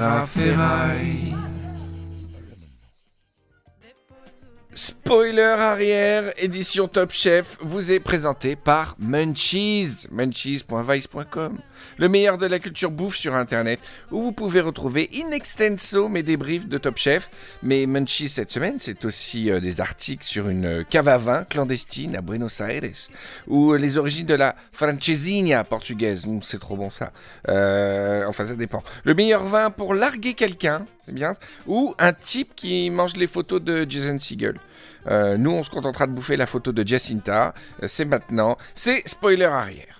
à ferraille. Spoiler arrière, édition Top Chef, vous est présenté par Munchies, munchies.vice.com, le meilleur de la culture bouffe sur Internet, où vous pouvez retrouver in extenso mes débriefs de Top Chef. Mais Munchies cette semaine, c'est aussi euh, des articles sur une cave à vin clandestine à Buenos Aires, ou les origines de la francesinha portugaise. Hum, c'est trop bon ça. Euh, enfin, ça dépend. Le meilleur vin pour larguer quelqu'un, c'est bien, ou un type qui mange les photos de Jason Segel. Euh, nous, on se contentera de bouffer la photo de Jacinta. Euh, C'est maintenant. C'est spoiler arrière.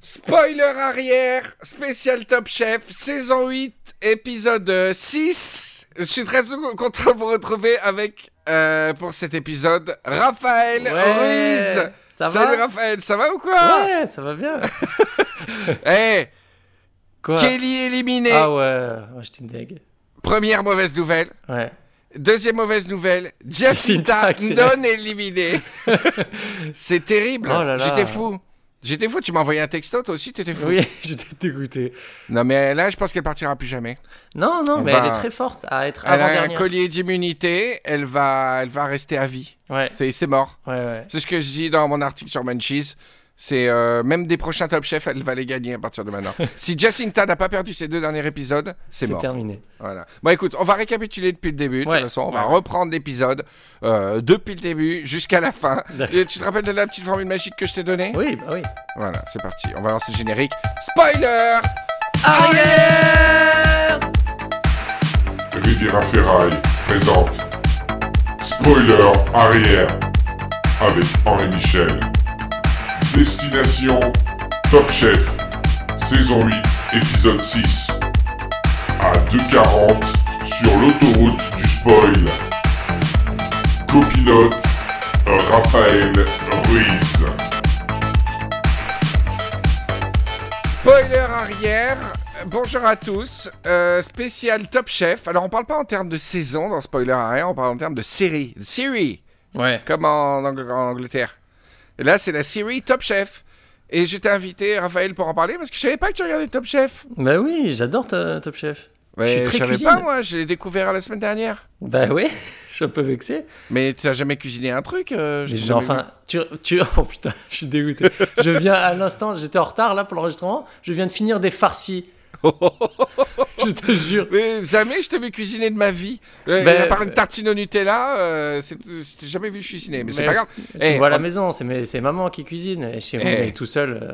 Spoiler arrière, spécial Top Chef, saison 8, épisode 6. Je suis très content de vous retrouver avec, euh, pour cet épisode, Raphaël Ouais, Ruiz. ça Salut va Raphaël, ça va ou quoi? Ouais, ça va bien. Eh, Quoi? Kelly éliminé. Ah ouais, ouais j'étais une. Première mauvaise nouvelle. Ouais. Deuxième mauvaise nouvelle, Jacinta non éliminée. C'est terrible. Oh. J'étais fou. J'étais fou. Tu m'as envoyé un texto, toi aussi, t'étais fou. Oui, j'étais dégoûté. Non, mais là, je pense qu'elle partira plus jamais. Non, non, Elle mais va- elle est très forte à être Elle a un collier d'immunité. Elle va, elle va rester à vie. Ouais, C'est, c'est mort. ouais, ouais. C'est ce que je dis dans mon article sur Munchies. C'est euh, même des prochains Top Chef, elle va les gagner à partir de maintenant. si Jacinta n'a pas perdu ses deux derniers épisodes, c'est C'est mort. terminé. Voilà. Bon, écoute, on va récapituler depuis le début. De Ouais. toute façon, on va Ouais. reprendre l'épisode euh, depuis le début jusqu'à la fin. Et tu te rappelles de la petite formule magique que je t'ai donnée? Oui, bah oui. Voilà, c'est parti. On va lancer le générique. Spoiler Arrière Riviera Ferraille présente Spoiler arrière avec Henri Michel. Destination Top Chef, saison 8, épisode 6. À 2h40 sur l'autoroute du spoil. Copilote Raphaël Ruiz. Spoiler arrière. Bonjour à tous. Euh, spécial Top Chef. Alors, on parle pas en termes de saison dans Spoiler arrière, on parle en termes de série. De série, Ouais. comme en, Ang- en Angleterre. Et là, c'est la série Top Chef. Et je t'ai invité, Raphaël, pour en parler parce que je savais pas que tu regardais Top Chef. Bah oui, j'adore Top Chef. Ouais, Je suis très savais cuisine. pas, moi. Je l'ai découvert la semaine dernière. Bah oui, je suis un peu vexé. Mais tu n'as jamais cuisiné un truc euh, je Mais enfin, tu, tu... Oh putain, je suis dégoûté. je viens à l'instant, j'étais en retard là pour l'enregistrement, je viens de finir des farcis. je te jure. Mais jamais je t'ai vu cuisiner de ma vie. Euh, Ben, à part une euh, tartine au Nutella, euh, c'est- je t'ai jamais vu cuisiner. Mais, c'est pas grave. Tu Eh, vois à la on- maison, c'est maman qui cuisine. Et chez moi, Eh. tout seul. euh,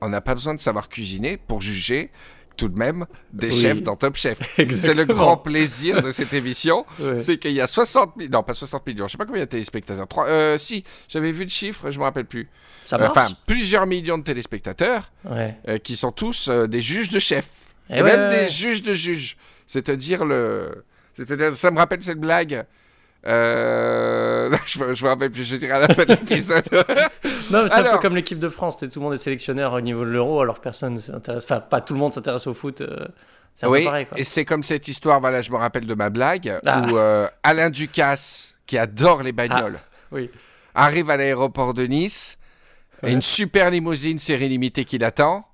On n'a pas besoin de savoir cuisiner pour juger tout de même des Oui. chefs dans Top Chef. C'est le grand plaisir de cette émission. Ouais. C'est qu'il y a 60 millions, non pas 60 millions, je sais pas combien il y a de téléspectateurs. Trois- euh, si, j'avais vu le chiffre, je me rappelle plus. Ça marche. Enfin, plusieurs millions de téléspectateurs ouais. euh, qui sont tous euh, des juges de chefs. Eh Et ouais, même des juges de juges. C'est-à-dire le. C'est-à-dire, ça me rappelle cette blague. Euh... je, me, je me rappelle plus, je dirais à la fin de l'épisode. Non, mais c'est un peu comme l'équipe de France. Tout le monde est sélectionneur au niveau de l'euro, alors personne ne s'intéresse. Enfin, pas tout le monde s'intéresse au foot. euh, C'est un oui, peu pareil. Quoi. et c'est comme cette histoire, voilà, je me rappelle de ma blague, Ah. où euh, Alain Ducasse, qui adore les bagnoles, Oui. arrive à l'aéroport de Nice, et une super limousine série limitée qui l'attend.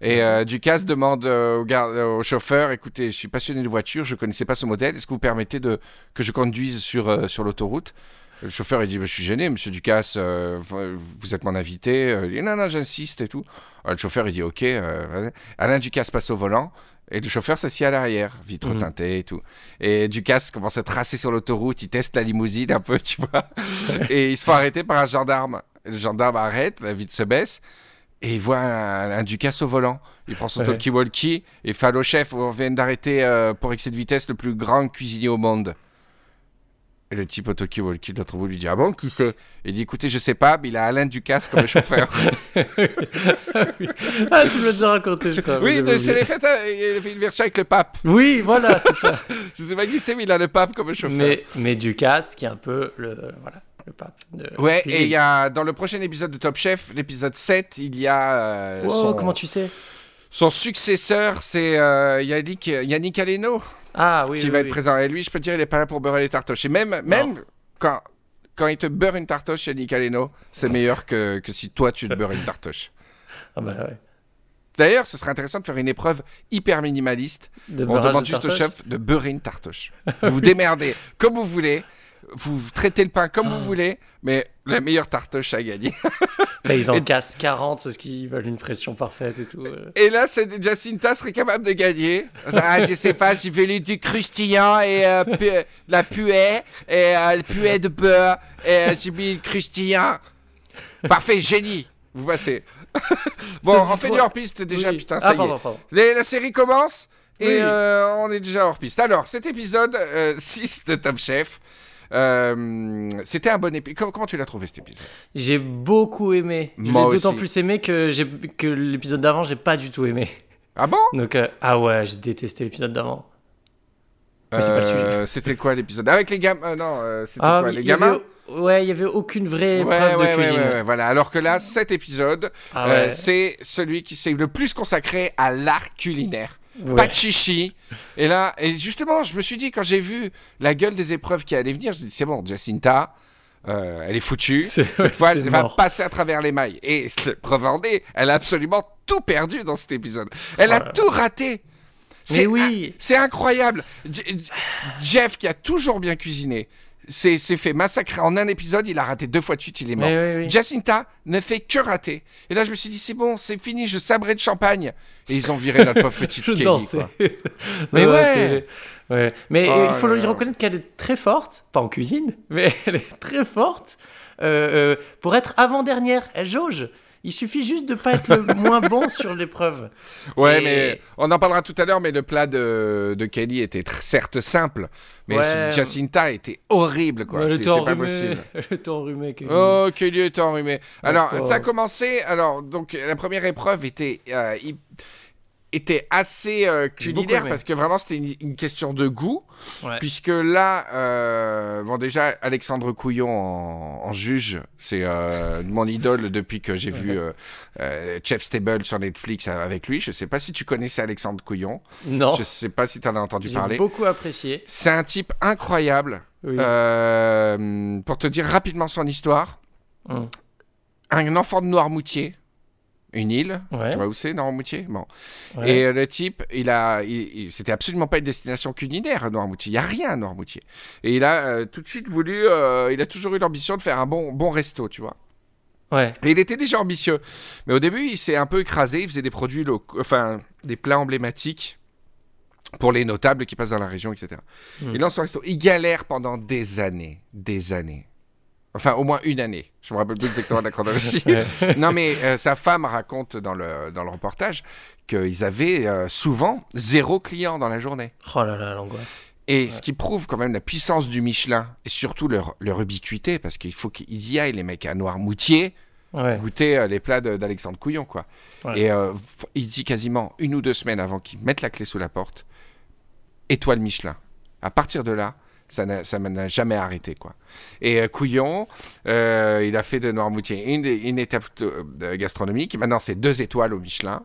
Et euh, Ducasse demande euh, au, gar- au chauffeur, écoutez, je suis passionné de voiture, je connaissais pas ce modèle, est-ce que vous permettez de, que je conduise sur, euh, sur l'autoroute? Le chauffeur, il dit, Bah, je suis gêné, monsieur Ducasse, euh, vous êtes mon invité. Il dit, non, non, j'insiste et tout. Alors, le chauffeur, il dit, ok. euh. Alain Ducasse passe au volant. Et le chauffeur s'assied à l'arrière, vitre Mhm. teintée et tout. Et Ducasse commence à tracer sur l'autoroute, il teste la limousine un peu, tu vois. et il se fait arrêter par un gendarme. Le gendarme arrête, la vitre se baisse, et il voit un, un Ducasse au volant. Il prend son Ouais. talkie-walkie et fait Allô chef, on vient d'arrêter euh, pour excès de vitesse le plus grand cuisinier au monde. Et le type au talkie-walkie de l'autre bout lui dit Ah bon, qui c'est? Il dit Écoutez, je sais pas, mais il a Alain Ducasse comme chauffeur. Ah, tu me l'as déjà raconté, je crois. oui, c'est les fêtes, hein, il a fait une version avec le pape. Oui, voilà, c'est ça. Je sais pas qui c'est, mais il a le pape comme chauffeur. mais, mais Ducasse, qui est un peu le, voilà, le pape. De Ouais, cuisine. et il y a dans le prochain épisode de Top Chef, l'épisode 7, il y a euh, Wow, son, comment tu sais? son successeur, c'est euh, Yannick, Yannick Aleno Ah oui, qui oui, va oui. être présent. Et lui, je peux te dire, il est pas là pour beurrer les tartoches. Et même, même quand, quand il te beurre une tartoche, Yannick Aleno, c'est meilleur que, que si toi tu te beurres une tartoche. Ah bah ouais. D'ailleurs, ce serait intéressant de faire une épreuve hyper minimaliste. De On demande de juste au chef de beurrer une tartoche. Vous vous démerdez comme vous voulez. Vous traitez le pain comme Ah. vous voulez, mais la meilleure tartoche à gagner. Là, ils en Et- cassent 40 parce qu'ils veulent une pression parfaite et tout. euh. Et là, c'est Jacinta serait capable de gagner. Ah, je sais pas, j'ai voulu du croustillant et euh, pu- de la puée et euh, puée de beurre et euh, j'ai mis le croustillant. Parfait, génie. Vous passez. bon, on fait du hors-piste déjà, Oui. putain, ah, ça y est. pardon, pardon. Les- la série commence et Oui. euh, on est déjà hors piste. Alors, cet épisode euh, 6 de Top Chef, euh, c'était un bon épisode. Comment, comment tu l'as trouvé cet épisode? J'ai beaucoup aimé. Je l'ai d'autant plus aimé que, j'ai- que l'épisode d'avant, j'ai pas du tout aimé. Ah bon? Donc, euh, ah ouais, j'ai détesté l'épisode d'avant. Mais c'est pas le Euh, C'était quoi l'épisode? Avec les gamins Non, c'était Ah, quoi Les avait- gamins? Ouais, il y avait aucune vraie Ouais, preuve ouais, de cuisine. ouais, ouais, voilà. Alors que là, cet épisode, Ah euh, c'est celui qui s'est le plus consacré à l'art culinaire. Ouais. Pas de chichi. Et là, et justement, je me suis dit, quand j'ai vu la gueule des épreuves qui allaient venir, je me dit, c'est bon, Jacinta, euh, elle est foutue. Ouais, fois, c'est elle va passer à travers les mailles. Et preuve en est, elle a absolument tout perdu dans cet épisode. Elle a tout raté. Mais C'est oui. c'est incroyable. J- Jeff, qui a toujours bien cuisiné, s'est fait massacrer en un épisode. Il a raté deux fois de suite, il est mort. Mais oui, oui. Jacinta ne fait que rater. Et là, je me suis dit, c'est bon, c'est fini, je sabrais de champagne. Et ils ont viré notre pauvre petite Je Kelly. dansais. quoi. Mais ouais. Mais Oh il faut lui reconnaître qu'elle est très forte, pas en cuisine, mais elle est très forte euh, euh, pour être avant-dernière. Elle jauge. Il suffit juste de pas être le moins bon sur l'épreuve. Ouais, Et- mais on en parlera tout à l'heure, mais le plat de, de Kelly était certes simple, mais Ouais. celui de Jacinta était horrible, quoi. Ouais, C'est le c'est temps pas enrhumé. possible. Le temps enrhumé. Kelly. Oh, Kelly est enrhumé. Alors, ça a commencé. Alors, donc, la première épreuve était, euh, il- était assez euh, J'ai culinaire parce que vraiment, c'était une, une question de goût. Ouais. Puisque là, euh, bon, déjà, Alexandre Couillon en, en juge, c'est euh, mon idole depuis que j'ai vu Chef Stable sur Netflix avec lui. Je sais pas si tu connaissais Alexandre Couillon. Non, Je sais pas si tu en as entendu j'ai parler. beaucoup apprécié. C'est un type incroyable. Oui. Pour te dire rapidement son histoire, Hum. un enfant de Noirmoutier, une île, Ouais. tu vois où c'est Noirmoutier Bon. Ouais. Et euh, le type, il a, il- il- c'était absolument pas une destination culinaire à Noirmoutier. Il y a rien à Noirmoutier. Et il a euh, tout de suite voulu, euh, il a toujours eu l'ambition de faire un bon, bon resto, tu vois. Ouais. Et il était déjà ambitieux. Mais au début, il s'est un peu écrasé. Il faisait des produits locaux, enfin, des plats emblématiques pour les notables qui passent dans la région, etc. Mm. Il lance son resto. Il galère pendant des années. Des années. Enfin, au moins une année. Je me rappelle plus exactement de la chronologie. Non, mais euh, sa femme raconte dans le, dans le reportage qu'ils avaient euh, souvent zéro client dans la journée. Oh là là, l'angoisse. Et ce qui prouve quand même la puissance du Michelin et surtout leur, leur ubiquité, parce qu'il faut qu'ils y aillent, les mecs à Noirmoutier, Ouais. goûter euh, les plats d'Alexandre Couillon, quoi. Ouais. Et il dit quasiment une ou deux semaines avant qu'ils mettent la clé sous la porte, étoile Michelin. À partir de là, ça n'a jamais arrêté, quoi. Et euh, Couillon, euh, il a fait de Noirmoutier une, une étape de- de gastronomique. Maintenant, c'est deux étoiles au Michelin.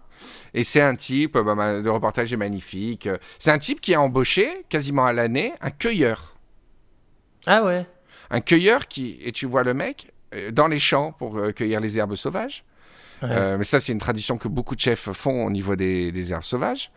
Et c'est un type, euh, bah, le reportage est magnifique. euh, C'est un type qui a embauché, quasiment à l'année, un cueilleur. Ah ouais. Un cueilleur qui, et tu vois le mec, euh, dans les champs pour euh, cueillir les herbes sauvages. Ouais. Euh, mais ça, c'est une tradition que beaucoup de chefs font au niveau des, des herbes sauvages.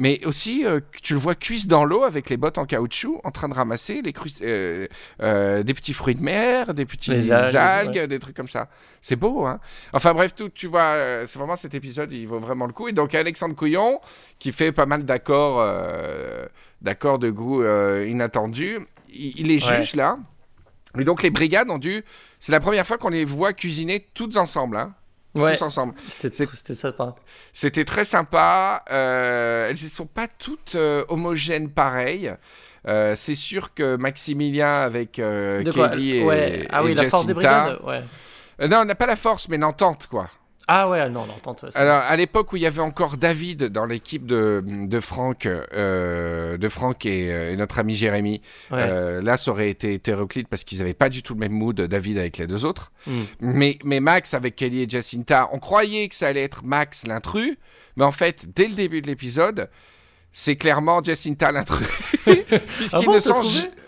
Mais aussi, euh, tu le vois cuisse dans l'eau avec les bottes en caoutchouc, en train de ramasser les euh, euh, des petits fruits de mer, des petits Les algues, algues, des trucs comme ça. C'est beau, hein Enfin bref, tout, tu vois, c'est vraiment cet épisode, il vaut vraiment le coup. Et donc Alexandre Couillon, qui fait pas mal d'accords, d'accords de goût inattendus, il, il les Ouais. juge là. Et donc les brigades ont dû, c'est la première fois qu'on les voit cuisiner toutes ensemble, hein Ouais. tous ensemble. C'était C'est- c'était très sympa. Euh, elles ne sont pas toutes euh, homogènes pareilles. Euh, c'est sûr que Maximilien avec euh, Kelly et, ouais. Ah et oui, la force des brigades. Ouais. Euh, non, on n'a pas la force, mais l'entente, quoi. Ah ouais, non, l'entente. ouais, Alors, à l'époque où il y avait encore David dans l'équipe de, de Franck, euh, de Franck et, euh, et notre ami Jérémy, ouais. euh, là, ça aurait été hétéroclite parce qu'ils n'avaient pas du tout le même mood, David avec les deux autres. Mm. Mais, mais Max avec Kelly et Jacinta, on croyait que ça allait être Max l'intrus, mais en fait, dès le début de l'épisode, c'est clairement Jacinta l'intrus. Puisqu'ils bon, ne sont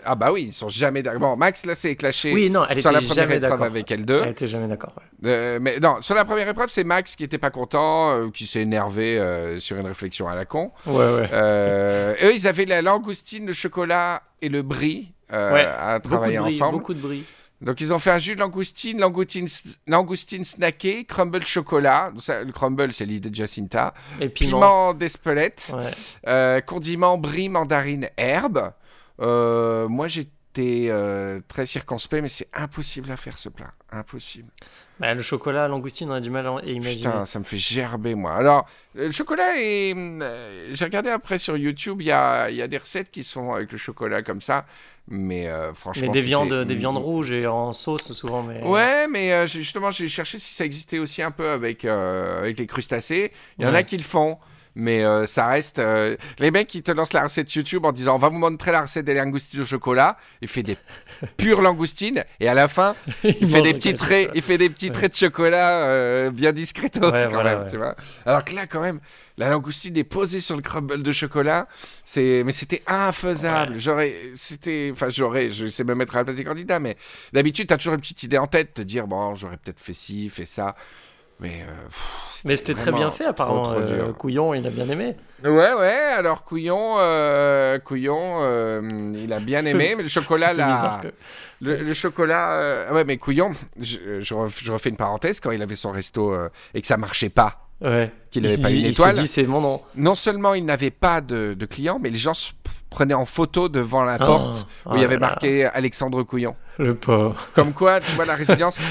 Ah bah oui, ils sont jamais d'accord. Bon, Max là c'est clashé Oui, non, elle sur était la première épreuve avec elle deux. Elle était jamais d'accord. ouais. Euh, mais non, sur la première épreuve, c'est Max qui était pas content, euh, qui s'est énervé euh, sur une réflexion à la con. Ouais, ouais. Eux, ils avaient la langoustine, le chocolat et le brie Ouais, à Beaucoup travailler de bris, ensemble. Beaucoup de bris. Donc ils ont fait un jus de langoustine, langoustine, langoustine snacké, crumble chocolat. Ça, le crumble, c'est l'idée de Jacinta. Et piment. Piment d'Espelette. Ouais. Euh, condiment brie, mandarine, herbe. Euh, moi, j'étais euh, très circonspect, mais c'est impossible à faire ce plat. Impossible. Bah, le chocolat, langoustine, on a du mal à imaginer. Putain, ça me fait gerber, moi. Alors, le chocolat est. euh, J'ai regardé après sur YouTube, il y a, y a des recettes qui sont avec le chocolat comme ça. Mais euh, franchement. mais des viandes, des viandes rouges et en sauce souvent. Mais... Ouais, mais euh, justement, j'ai cherché si ça existait aussi un peu avec, euh, avec les crustacés. Il y en a qui le font. Mais euh, ça reste. euh, Les mecs qui te lancent la recette YouTube en disant on va vous montrer la recette des langoustines au chocolat. Il fait des pures langoustines. Et à la fin, il fait des petits traits, il fait des petits Ouais. traits de chocolat euh, bien discretos Ouais, quand voilà, même, ouais. tu vois. Alors que là, quand même, la langoustine est posée sur le crumble de chocolat. C'est, mais c'était infaisable. J'aurais, c'était, enfin, j'aurais, je sais me mettre à la place des candidats, mais d'habitude, t'as toujours une petite idée en tête, te dire bon, j'aurais peut-être fait ci, fait ça. Mais, euh, pff, Mais c'était très bien fait, apparemment. trop, trop euh. Couillon, il a bien aimé. Ouais, ouais. Alors Couillon, euh, Couillon, il a bien aimé, mais le chocolat là. que- Le, le chocolat, ah ouais, mais Couillon, je, je ref- je refais une parenthèse, quand il avait son resto et que ça marchait pas, Ouais. qu'il Il n'avait pas dit- une il étoile, dit, c'est mon nom. non seulement il n'avait pas de, de clients, mais les gens se prenaient en photo devant la Oh, porte où il y avait là là, marqué Alexandre Couillon. Le pauvre. Comme quoi, tu vois la résilience.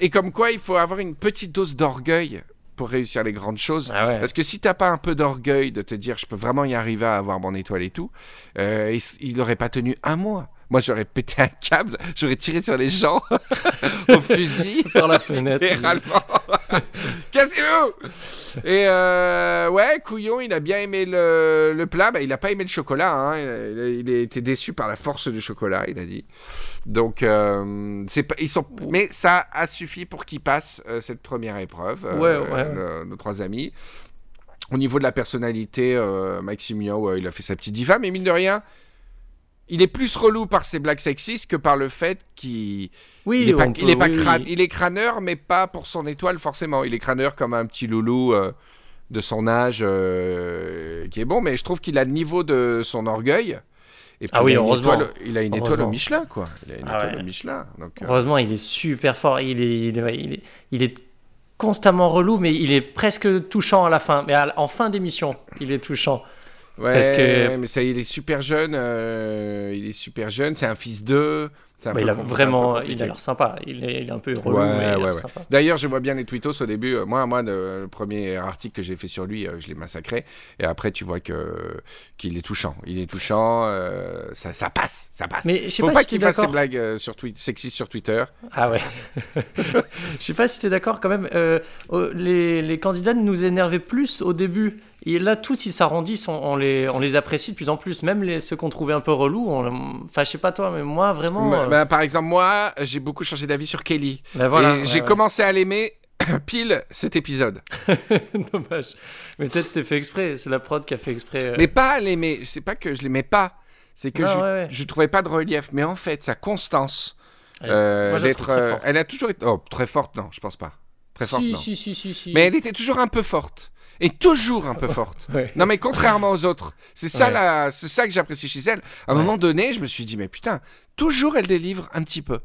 Et comme quoi, il faut avoir une petite dose d'orgueil pour réussir les grandes choses. Ah ouais. Parce que si t'as pas un peu d'orgueil de te dire je peux vraiment y arriver à avoir mon étoile et tout, euh, il, il aurait pas tenu un mois. Moi j'aurais pété un câble, j'aurais tiré sur les gens au fusil. Par la fenêtre. Littéralement. Cassez-vous Et euh, ouais, Couillon, il a bien aimé le, le plat. Bah, il a pas aimé le chocolat. hein. Il, a, il été déçu par la force du chocolat, il a dit. Donc, euh, c'est pas, ils sont, mais ça a suffi pour qu'il passe euh, cette première épreuve. Ouais, nos trois amis. Au niveau de la personnalité, Maxime Yo, il a fait sa petite diva, mais mine de rien, il est plus relou par ses blagues sexistes que par le fait qu'il Oui, il est pas, il est peut- pas oui, crâne- oui. il est crâneur, mais pas pour son étoile forcément. Il est crâneur comme un petit loulou euh, de son âge euh, qui est bon, mais je trouve qu'il a le niveau de son orgueil. Et puis Ah oui, il a une heureusement. étoile- il a une étoile au. Michelin, quoi. Il a une Ah étoile ouais. au Michelin. Donc, euh, Heureusement, il est super fort. Il est, il est, ouais, il est, il est constamment relou, mais il est presque touchant à la fin. Mais à- en fin d'émission, il est touchant. Ouais, parce que- mais ça, il est super jeune. euh, il est super jeune. C'est un fils d'eux. Bah, il a vraiment, il a l'air sympa. Il est, il est un peu relou, Ouais, ouais. D'ailleurs, je vois bien les tweetos au début. Euh, Moi, moi, le, le premier article que j'ai fait sur lui, euh, je l'ai massacré. Et après, tu vois que qu'il est touchant. Il est touchant. euh, ça, ça passe, ça passe. Mais je sais Faut pas, pas si qu'il fasse ses blagues sur sexistes sur Twitter. Ah ouais. Je sais pas si t'es d'accord quand même. euh, les, les candidats nous énervaient plus au début. Et là, tous ils s'arrondissent, on, on les, on les apprécie de plus en plus. Même les, ceux qu'on trouvait un peu relous. on- Enfin, je sais pas toi, mais moi vraiment. Bah, euh, bah, par exemple, moi, j'ai beaucoup changé d'avis sur Kelly. bah voilà, ouais, j'ai ouais. commencé à l'aimer pile cet épisode. Dommage. Mais peut-être c'était fait exprès. C'est la prod qui a fait exprès. euh. Mais pas à l'aimer. C'est pas que je l'aimais pas. C'est que Non, je, ouais, je trouvais pas de relief. Mais en fait, sa constance Elle- euh, moi, je la d'être, trouve très forte. elle a toujours été. Oh, très forte, non, je pense pas. Très forte, si, non. si, si, si, si. Mais elle était toujours un peu forte. Et toujours un peu forte. Ouais. Non, mais contrairement aux autres. C'est ça, Ouais. la... c'est ça que j'apprécie chez elle. À un Ouais. moment donné, je me suis dit, mais putain, toujours elle délivre un petit peu.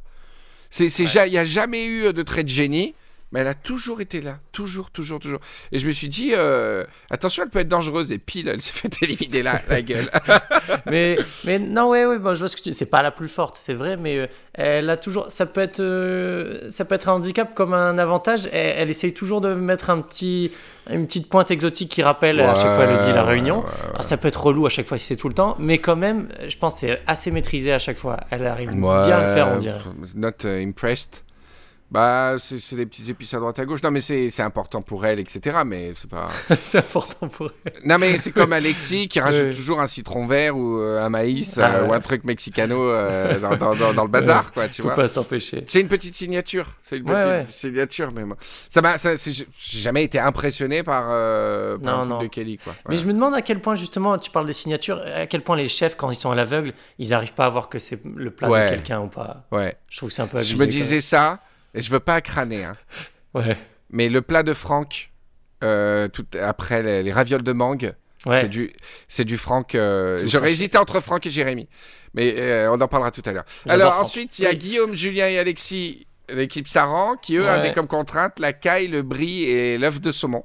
C'est, c'est ja- Il n'y a jamais eu de trait de génie, mais elle a toujours été là. Toujours, toujours, toujours. Et je me suis dit, euh, attention, elle peut être dangereuse. Et pile, elle s'est fait éliminer la, la gueule. mais, mais non, ouais, ouais, bon, je vois ce que tu dis. C'est pas la plus forte, c'est vrai, mais euh, elle a toujours. Ça peut être, euh, ça peut être un handicap comme un avantage. Elle, elle essaye toujours de mettre un petit, une petite pointe exotique qui rappelle à chaque fois elle le dit la réunion. ouais, ouais. Alors, ça peut être relou à chaque fois si c'est tout le temps, mais quand même, je pense que c'est assez maîtrisé à chaque fois. Elle arrive bien à le faire, on dirait. Not impressed. Bah, c'est des petits épices à droite à gauche. Non, mais c'est important pour elle, etc. Mais c'est pas. c'est important pour elle. Non, mais c'est comme Alexis qui rajoute Ouais. toujours un citron vert ou euh, un maïs Ah euh, ouais. ou un truc mexicano euh, dans, dans- dans- dans le bazar, quoi, tu Faut vois. pas s'empêcher. C'est une petite signature. C'est une Ouais, petite ouais. signature, mais moi. Ça m'a. J'ai jamais été impressionné par, par Non, un truc non. de Kelly, quoi. Mais je me demande à quel point, justement, tu parles des signatures, à quel point les chefs, quand ils sont à l'aveugle, ils n'arrivent pas à voir que c'est le plat Ouais. de quelqu'un ou pas. Ouais. Je trouve que c'est un peu abusé. Je me disais ça, et je veux pas crâner, hein. Ouais. Mais le plat de Franck, euh, tout, après les, les ravioles de mangue, Ouais. c'est du, c'est du Franck. euh, J'aurais hésité entre Franck et Jérémy. Mais euh, on en parlera tout à l'heure. Alors Franck. ensuite, il y a Oui. Guillaume, Julien et Alexis, l'équipe Saran, qui eux Ouais. avaient comme contrainte la caille, le brie et l'œuf de saumon.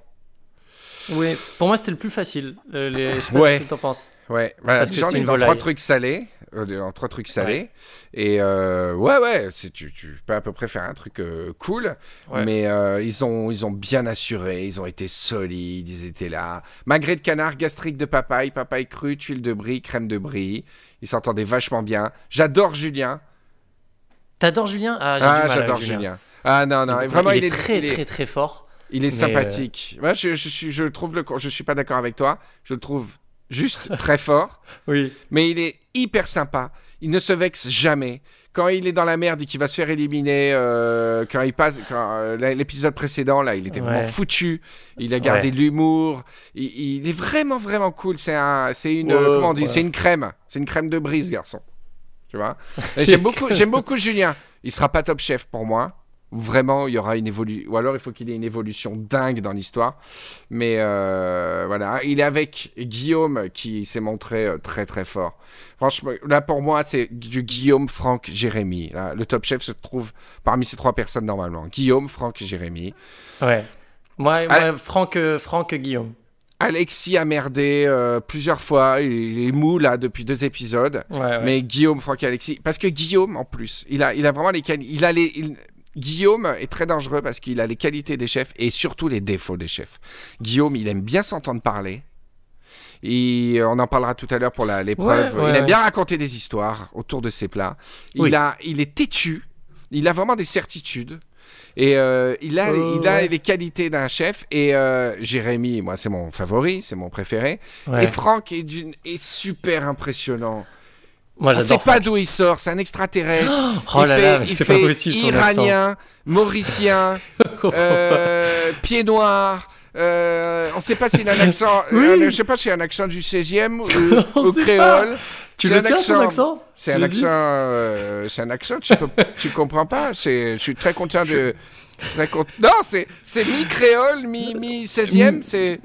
Oui, pour moi, c'était le plus facile. Euh, les... Je sais pas Ouais. ce que t'en penses. Ouais, voilà, Parce que ai une trois trucs salés. euh, dans trois trucs salés. Et euh, ouais, ouais, tu, tu peux à peu près faire un truc euh, cool. Ouais. Mais ils, ont, ils ont bien assuré, ils ont été solides, ils étaient là. Magret de canard, gastrique de papaye, papaye crue, tuile de brie, crème de brie. Ils s'entendaient vachement bien. J'adore Julien. T'adores Julien? Ah, Ah, j'adore Julien. Ah non, non, Il- vraiment, il, est, très, il est- très, très fort. Il est sympathique. Moi, je, je, suis, je trouve le, je suis pas d'accord avec toi. Je le trouve juste très fort. Oui. mais il est hyper sympa. Il ne se vexe jamais. Quand il est dans la merde et qu'il va se faire éliminer, euh, quand il passe, quand euh, l'épisode précédent là, il était vraiment Ouais. foutu. Il a gardé Ouais. l'humour. Il, il est vraiment vraiment cool. C'est un, c'est une, Ouais, euh, comment on dit, ouais. c'est une crème. C'est une crème de brise, garçon. Tu vois? J'aime beaucoup, j'aime beaucoup Julien. Il sera pas top chef pour moi. Vraiment, il y aura une évolution. Ou alors, il faut qu'il ait une évolution dingue dans l'histoire. Mais euh, voilà, il est avec Guillaume qui s'est montré euh, très très fort. Franchement, là pour moi, c'est du Guillaume, Franck, Jérémy. Là, le top chef se trouve parmi ces trois personnes normalement. Guillaume, Franck, Jérémy. Ouais. Moi, Ah. moi, Franck, euh, Franck Guillaume. Alexis a merdé euh, plusieurs fois. Il est mou là depuis deux épisodes. Ouais, ouais. Mais Guillaume, Franck et Alexis. Parce que Guillaume, en plus, il a, il a vraiment les. Il a les. il- Guillaume est très dangereux parce qu'il a les qualités des chefs et surtout les défauts des chefs. Guillaume, il aime bien s'entendre parler. Et on en parlera tout à l'heure pour l'épreuve. Ouais, ouais, il aime ouais. bien raconter des histoires autour de ses plats. Il, Oui. a, il est têtu. Il a vraiment des certitudes. Et euh, il a, Euh, il a ouais. les qualités d'un chef. Et euh, Jérémy, moi, c'est mon favori, c'est mon préféré. Ouais. Et Franck est super impressionnant. Moi, On sait pas d'où il sort, c'est un extraterrestre. Oh il là fait, là, il pas possible iranien, mauricien, accent. euh, pied noir. Euh, on sait pas s'il a un accent. Oui. un- je sais pas s'il a un accent du 16e ou, créole. Tu le tiens, son accent. accent C'est un accent. euh, c'est un accent. Tu tu comprends pas. Je suis très content de. Très content. Non, c'est, c'est mi créole, mi, mi 16e. C'est.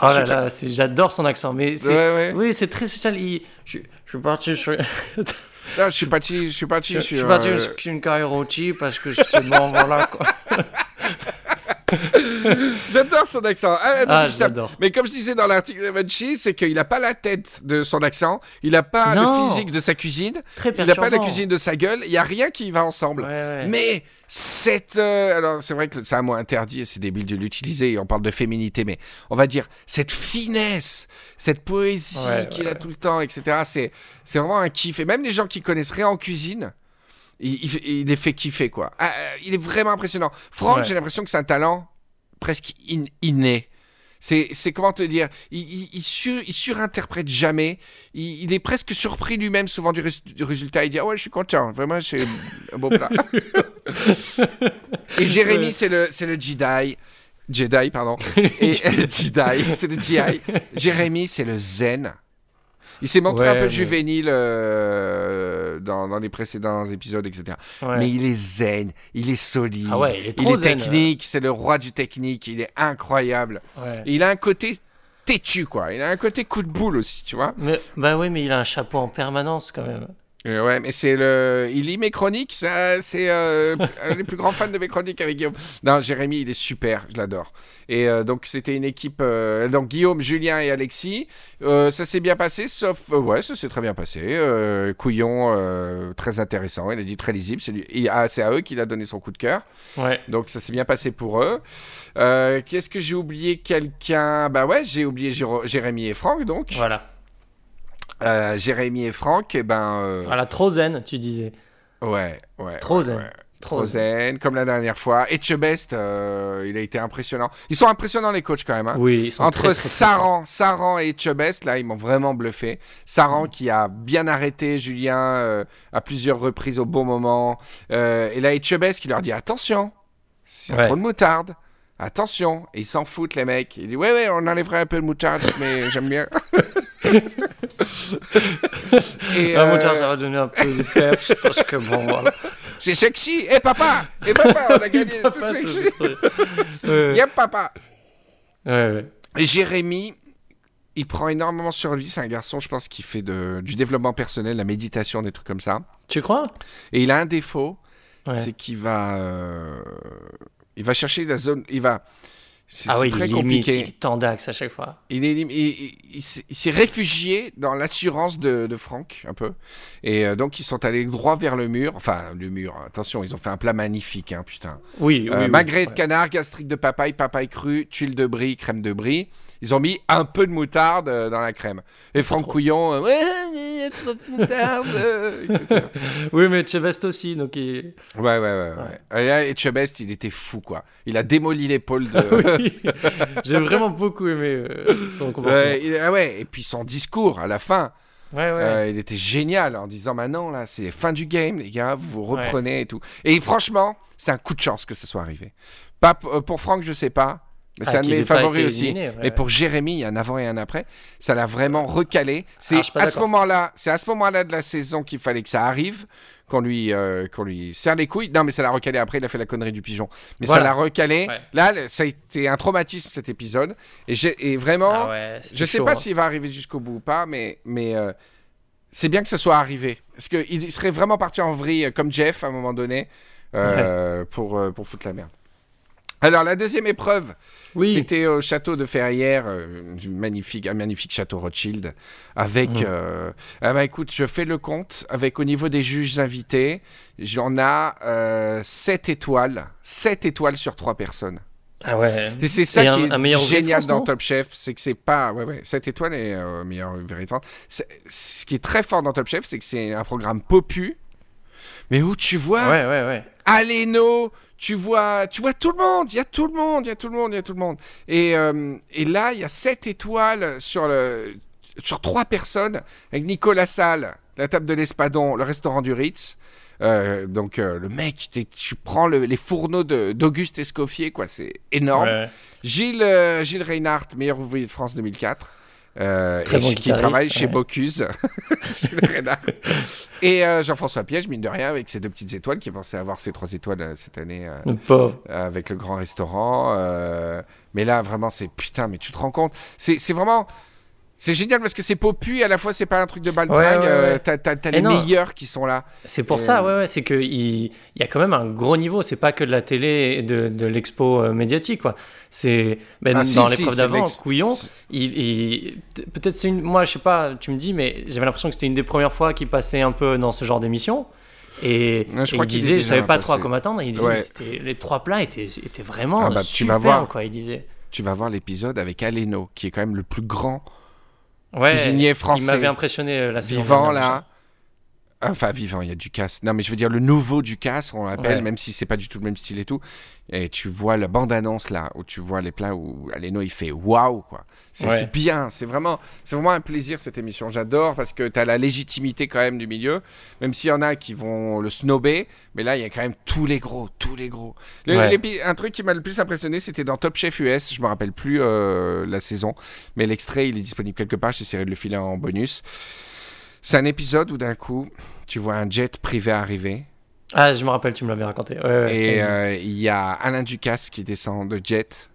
Oh là là, j'adore son accent. Mais c'est. Ouais, ouais. Oui, c'est très spécial. Il- Je, je suis parti sur, je suis parti. Je suis parti. je, je suis sur, parti euh, sur une carrière rôtie parce que bon, voilà quoi. J'adore son accent. Ah, Ah, j'adore. Mais comme je disais dans l'article de Munchie, c'est qu'il n'a pas la tête de son accent, il n'a pas Non. le physique de sa cuisine, Très il n'a pas la cuisine de sa gueule, il n'y a rien qui va ensemble. Ouais, ouais. Mais cette... euh, alors c'est vrai que c'est un mot interdit et c'est débile de l'utiliser, on parle de féminité, mais on va dire cette finesse, cette poésie Ouais, qu'il a tout le temps, etc. C'est, c'est vraiment un kiff. Et même les gens qui connaissent rien en cuisine... Il, il fait- il les fait kiffer quoi. Ah, euh, il est vraiment impressionnant. Franck, Ouais. j'ai l'impression que c'est un talent presque in- inné. C'est, comment te dire, il, il, il sur- il surinterprète jamais. Il, est presque surpris lui-même souvent du, res- du résultat. Il dit ah ouais, je suis content. Vraiment, c'est un beau plat. Et Jérémy, c'est le, c'est le Jedi. Jedi, pardon. Et Jedi, c'est le GI. Jérémy, c'est le Zen. Il s'est montré Ouais, un peu mais- juvénile euh, dans, dans les précédents épisodes, etc. Ouais. Mais il est zen, il est solide, Ah ouais, il est il trop est zen, technique, c'est le roi du technique, il est incroyable. Et il a un côté têtu, quoi. Il a un côté coup de boule aussi, tu vois. Mais, bah oui, mais il a un chapeau en permanence quand même. Euh, ouais, mais c'est le. Il lit mes chroniques, ça, c'est euh, un des plus grands fans de mes chroniques avec Guillaume. Non, Jérémy, il est super, je l'adore. Et euh, donc, c'était une équipe. euh, donc, Guillaume, Julien et Alexis. Euh, ça s'est bien passé, sauf. ouais, ça s'est très bien passé. Couillon, très intéressant. Il a dit très lisible. C'est lui- il- ah, c'est à eux qu'il a donné son coup de cœur. Ouais. Donc, ça s'est bien passé pour eux. Qu'est-ce que j'ai oublié Quelqu'un? Bah ouais, j'ai oublié Jérémy et Franck, donc. Voilà. Euh, Jérémy et Franck, et ben. euh, Voilà, trop zen, tu disais. Ouais, ouais. Trop ouais, zen. ouais. Trop zen, comme la dernière fois. Et Chebest, euh, il a été impressionnant. Ils sont impressionnants les coachs quand même. hein. Oui, ils sont Entre très, très, très Saran, Saran et Chebest, là, ils m'ont vraiment bluffé. Saran qui a bien arrêté Julien euh, à plusieurs reprises au bon moment. Euh, et là, et Chebest qui leur dit attention, Ouais. trop de moutarde, attention. Ils s'en foutent, les mecs. Il dit ouais, ouais, on enlèverait un peu de moutarde, mais j'aime bien. et, mon euh, Dieu, ça va donner un peu de peps parce que bon, voilà. c'est sexy. Et papa, et papa, on a gagné. C'est sexy. Ouais, Yep, papa. ouais, ouais. Et Jérémy, il prend énormément sur lui. C'est un garçon, je pense, qui fait de, du développement personnel, la méditation, des trucs comme ça. Tu crois? Et il a un défaut, c'est qu'il va, euh, il va chercher la zone. Il va. C'est Ah c'est oui, très il compliqué. il tendax à chaque fois. Il est il- il- il s'est- réfugié dans l'assurance de, de Franck, un peu. Et euh, donc, ils sont allés droit vers le mur. Enfin, le mur, attention, ils ont fait un plat magnifique, hein, putain. Oui, oui. Euh, oui, magret de ouais. canard, gastrique de papaye, papaye crue, tuile de brie, crème de brie. Ils ont mis un peu de moutarde euh, dans la crème. Et Franck trop. Couillon, euh, ouais, il y a trop de moutarde, euh, etc. Oui, mais Chevest aussi, donc il... Ouais, ouais, ouais. ouais. Et, Chebest, il était fou, quoi. Il a démoli l'épaule de. Oui. J'ai vraiment beaucoup aimé son comportement. Il- ah ouais, et puis son discours à la fin, Ouais, ouais. euh, il était génial en disant maintenant là, c'est fin du game, les gars, vous vous Ouais. reprenez et tout. Et franchement, c'est un coup de chance que ça soit arrivé. Pas pour Franck, je sais pas, mais Ah, c'est un de mes favoris aussi. éliminés, ouais, mais ouais. pour Jérémy, il y a un avant et un après. Ça l'a vraiment recalé. C'est à ce moment-là, c'est à ce moment-là de la saison qu'il fallait que ça arrive, qu'on lui, euh, qu'on lui serre les couilles. Non, mais ça l'a recalé après. Il a fait la connerie du pigeon, mais ça l'a recalé. Ouais. Là, ça a été un traumatisme cet épisode. Et, vraiment, Ah je sais chaud, pas hein. s'il va arriver jusqu'au bout ou pas, mais, mais euh, c'est bien que ça soit arrivé. Parce qu'il serait vraiment parti en vrille, euh, comme Jeff, à un moment donné, euh, pour, pour foutre la merde. Alors, la deuxième épreuve, Oui, c'était au château de Ferrières, euh, du magnifique, un magnifique château Rothschild, avec... Mhm. euh, ah bah écoute, je fais le compte, avec au niveau des juges invités, j'en ai euh, 7 étoiles, 7 étoiles sur 3 personnes. ah ouais. C'est ça Et qui un- est un génial France, dans Top Chef, c'est que c'est pas ouais ouais 7 étoiles et euh, meilleur. C'est- Ce qui est très fort dans Top Chef, c'est que c'est un programme popu, mais où tu vois Ouais, ouais, ouais. Aleno, tu vois, tu vois tout le monde, il y a tout le monde, il y a tout le monde, il y a tout le monde. Et, euh, et là, il y a 7 étoiles sur le sur trois personnes avec Nicolas Salle, la table de l'Espadon, le restaurant du Ritz. Euh, donc euh, le mec, tu prends le- les fourneaux d'Auguste Escoffier, quoi, c'est énorme. Ouais. Gilles, euh, Gilles Reinhardt, meilleur ouvrier de France 2004. Euh, Très et bon qui travaille chez. Bocuse. Et euh, Jean-François Piège, mine de rien, avec ses deux petites étoiles, qui pensait avoir ses trois étoiles euh, cette année euh, avec le grand restaurant. euh, mais là, vraiment, c'est putain, mais tu te rends compte? C'est c'est vraiment. C'est génial parce que c'est popu et à la fois c'est pas un truc de baltringue. Ouais, ouais, euh, ouais. T'as t'as- Et les non. meilleurs qui sont là. C'est pour Et, ça, euh, ouais, ouais, c'est qu'il il y a quand même un gros niveau. C'est pas que de la télé et de, de l'expo euh, médiatique, quoi. C'est ben, Ah, si, dans si, l'épreuve de d'avant. Couillon, il, il- peut-être c'est une. Moi, je sais pas, tu me dis, mais j'avais l'impression que c'était une des premières fois qu'il passait un peu dans ce genre d'émission. Et, je et crois il disait, je savais pas trop à quoi m'attendre. Il disait, les trois plats étaient, étaient vraiment Ah bah, tu super, vas voir. quoi. Il disait. Tu vas voir l'épisode avec Aleno, qui est quand même le plus grand Ouais, cuisinier il français. m'avait impressionné euh, la saison vivant dernière, là. Enfin, vivant, il y a Ducasse. Non, mais je veux dire le nouveau Ducasse, on l'appelle, Ouais. même si c'est pas du tout le même style et tout. Et tu vois la bande-annonce là, où tu vois les plats où Aleno il fait waouh, quoi. C'est Ouais. bien, c'est vraiment, c'est vraiment un plaisir cette émission. J'adore parce que tu as la légitimité quand même du milieu, même s'il y en a qui vont le snober, mais là il y a quand même tous les gros, tous les gros. Le- Ouais. l'épi- un truc qui m'a le plus impressionné, c'était dans Top Chef US, je me rappelle plus euh, la saison, mais l'extrait il est disponible quelque part, j'essaierai de le filer en bonus. C'est un épisode où d'un coup, tu vois un jet privé arriver Ah, je me rappelle, tu me l'avais raconté. Ouais, ouais, et euh, il y a Alain Ducasse qui descend de jet,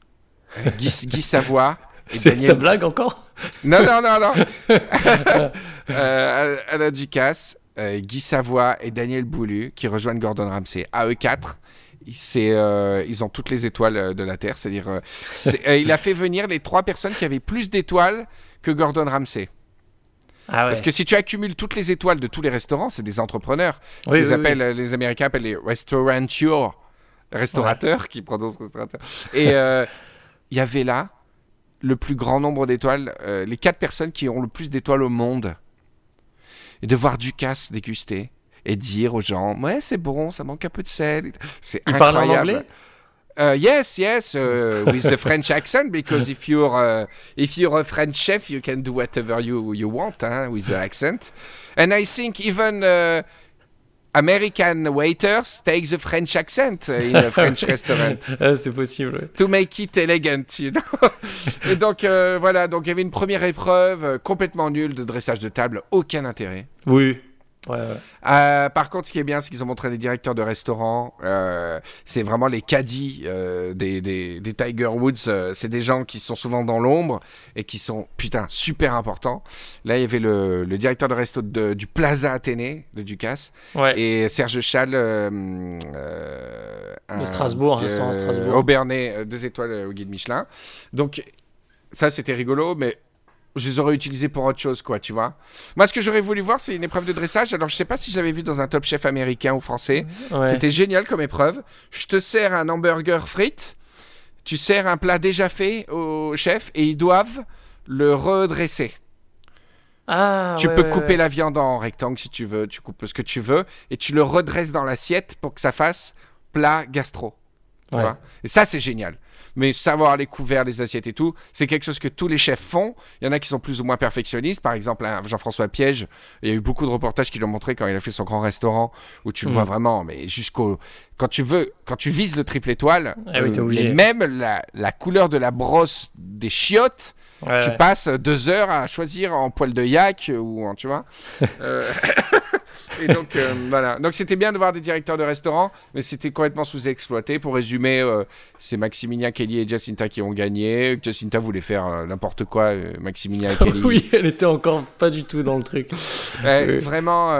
Guy, Guy Savoie. c'est Daniel- ta blague encore? Non, non, non, non. euh, Alain Ducasse, euh, Guy Savoie et Daniel Boulu qui rejoignent Gordon Ramsay. À eux quatre, c'est, euh, ils ont toutes les étoiles de la Terre. C'est-à-dire, c'est- il a fait venir les trois personnes qui avaient plus d'étoiles que Gordon Ramsay. Ah ouais. Parce que si tu accumules toutes les étoiles de tous les restaurants, c'est des entrepreneurs. Ce Oui, qu'ils oui, appellent, euh, les Américains appellent les restaurateurs, restaurateurs qui prononcent restaurateur. Et euh, il y avait là le plus grand nombre d'étoiles, euh, les quatre personnes qui ont le plus d'étoiles au monde. Et de voir Ducasse déguster. et dire aux gens ouais c'est bon ça manque un peu de sel c'est Il parle en incroyable anglais? Uh, yes, yes, uh, with a French accent, because if you're uh, if you're a French chef, you can do whatever you you want huh, with the accent. And I think even uh, American waiters take the French accent in a French restaurant Ah, C'est possible. ouais. to make it elegant, you know. Et donc euh, voilà, donc il y avait une première épreuve euh, complètement nulle de dressage de table, aucun intérêt. Oui. Ouais, ouais. Euh, par contre, ce qui est bien, c'est qu'ils ont montré des directeurs de restaurants. euh, c'est vraiment les caddies euh, des, des, des Tiger Woods. c'est des gens qui sont souvent dans l'ombre et qui sont, putain, super importants. Là, il y avait le, le directeur de resto de- du Plaza Athénée de Ducasse Ouais. et Serge Chal De Strasbourg, un restaurant à Strasbourg. Aubernais, deux étoiles au guide Michelin. Donc, ça, c'était rigolo, mais je les aurais utilisés pour autre chose, quoi, tu vois. Moi, ce que j'aurais voulu voir, c'est une épreuve de dressage. Alors, je sais pas si je l'avais vu dans un top chef américain ou français. Ouais. C'était génial comme épreuve. Je te sers un hamburger frites, tu sers un plat déjà fait au chef et ils doivent le redresser. Ah, tu ouais, peux ouais, couper la viande en rectangle si tu veux, tu coupes ce que tu veux et tu le redresses dans l'assiette pour que ça fasse plat gastro. tu vois. Et ça, c'est génial. Mais savoir les couverts, les assiettes et tout, c'est quelque chose que tous les chefs font. Il y en a qui sont plus ou moins perfectionnistes. Par exemple, hein, Jean-François Piège, il y a eu beaucoup de reportages qui l'ont montré quand il a fait son grand restaurant, où tu le vois vraiment, mais jusqu'au. Quand tu veux, quand tu vises le triple étoile, Ah oui, t'es euh, même la, la couleur de la brosse des chiottes, Ouais, tu ouais. passes deux heures à choisir en poil de yak ou en, tu vois. Euh, Et donc euh, voilà. Donc c'était bien de voir des directeurs de restaurants, mais c'était complètement sous-exploité. Pour résumer, euh, c'est Maximilien Kelly et Jacinta qui ont gagné. Jacinta voulait faire n'importe quoi. Maximilien et Kelly. oui, elle était encore pas du tout dans le truc. Ouais, Oui. Vraiment,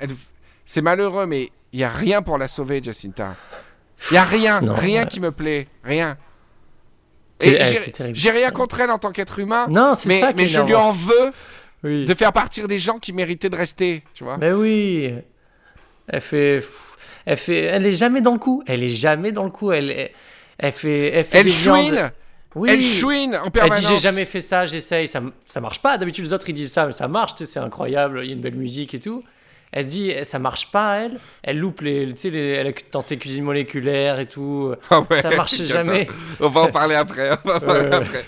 elle- c'est malheureux, mais il y a rien pour la sauver, Jacinta. Il y a rien, Non, rien qui me plaît, rien. Eh, j'ai- rien contre elle en tant qu'être humain. Non, c'est mais, ça mais je lui en veux Oui. de faire partir des gens qui méritaient de rester, tu vois. Mais oui. Elle fait. Elle fait. Elle est jamais dans le coup. Elle est jamais dans le coup. Elle. Elle, elle fait. Elle fait Elle chouine, Oui. elle chouine en Elle permanence. dit j'ai jamais fait ça, j'essaye, ça, ça marche pas. D'habitude les autres ils disent ça, mais ça marche, c'est incroyable, il y a une belle musique et tout. Elle dit ça marche pas elle, elle loupe les, tu sais, les, elle a tenté cuisine moléculaire et tout. Ah ouais, ça marche jamais. On va en parler après. On va en parler Ouais. après.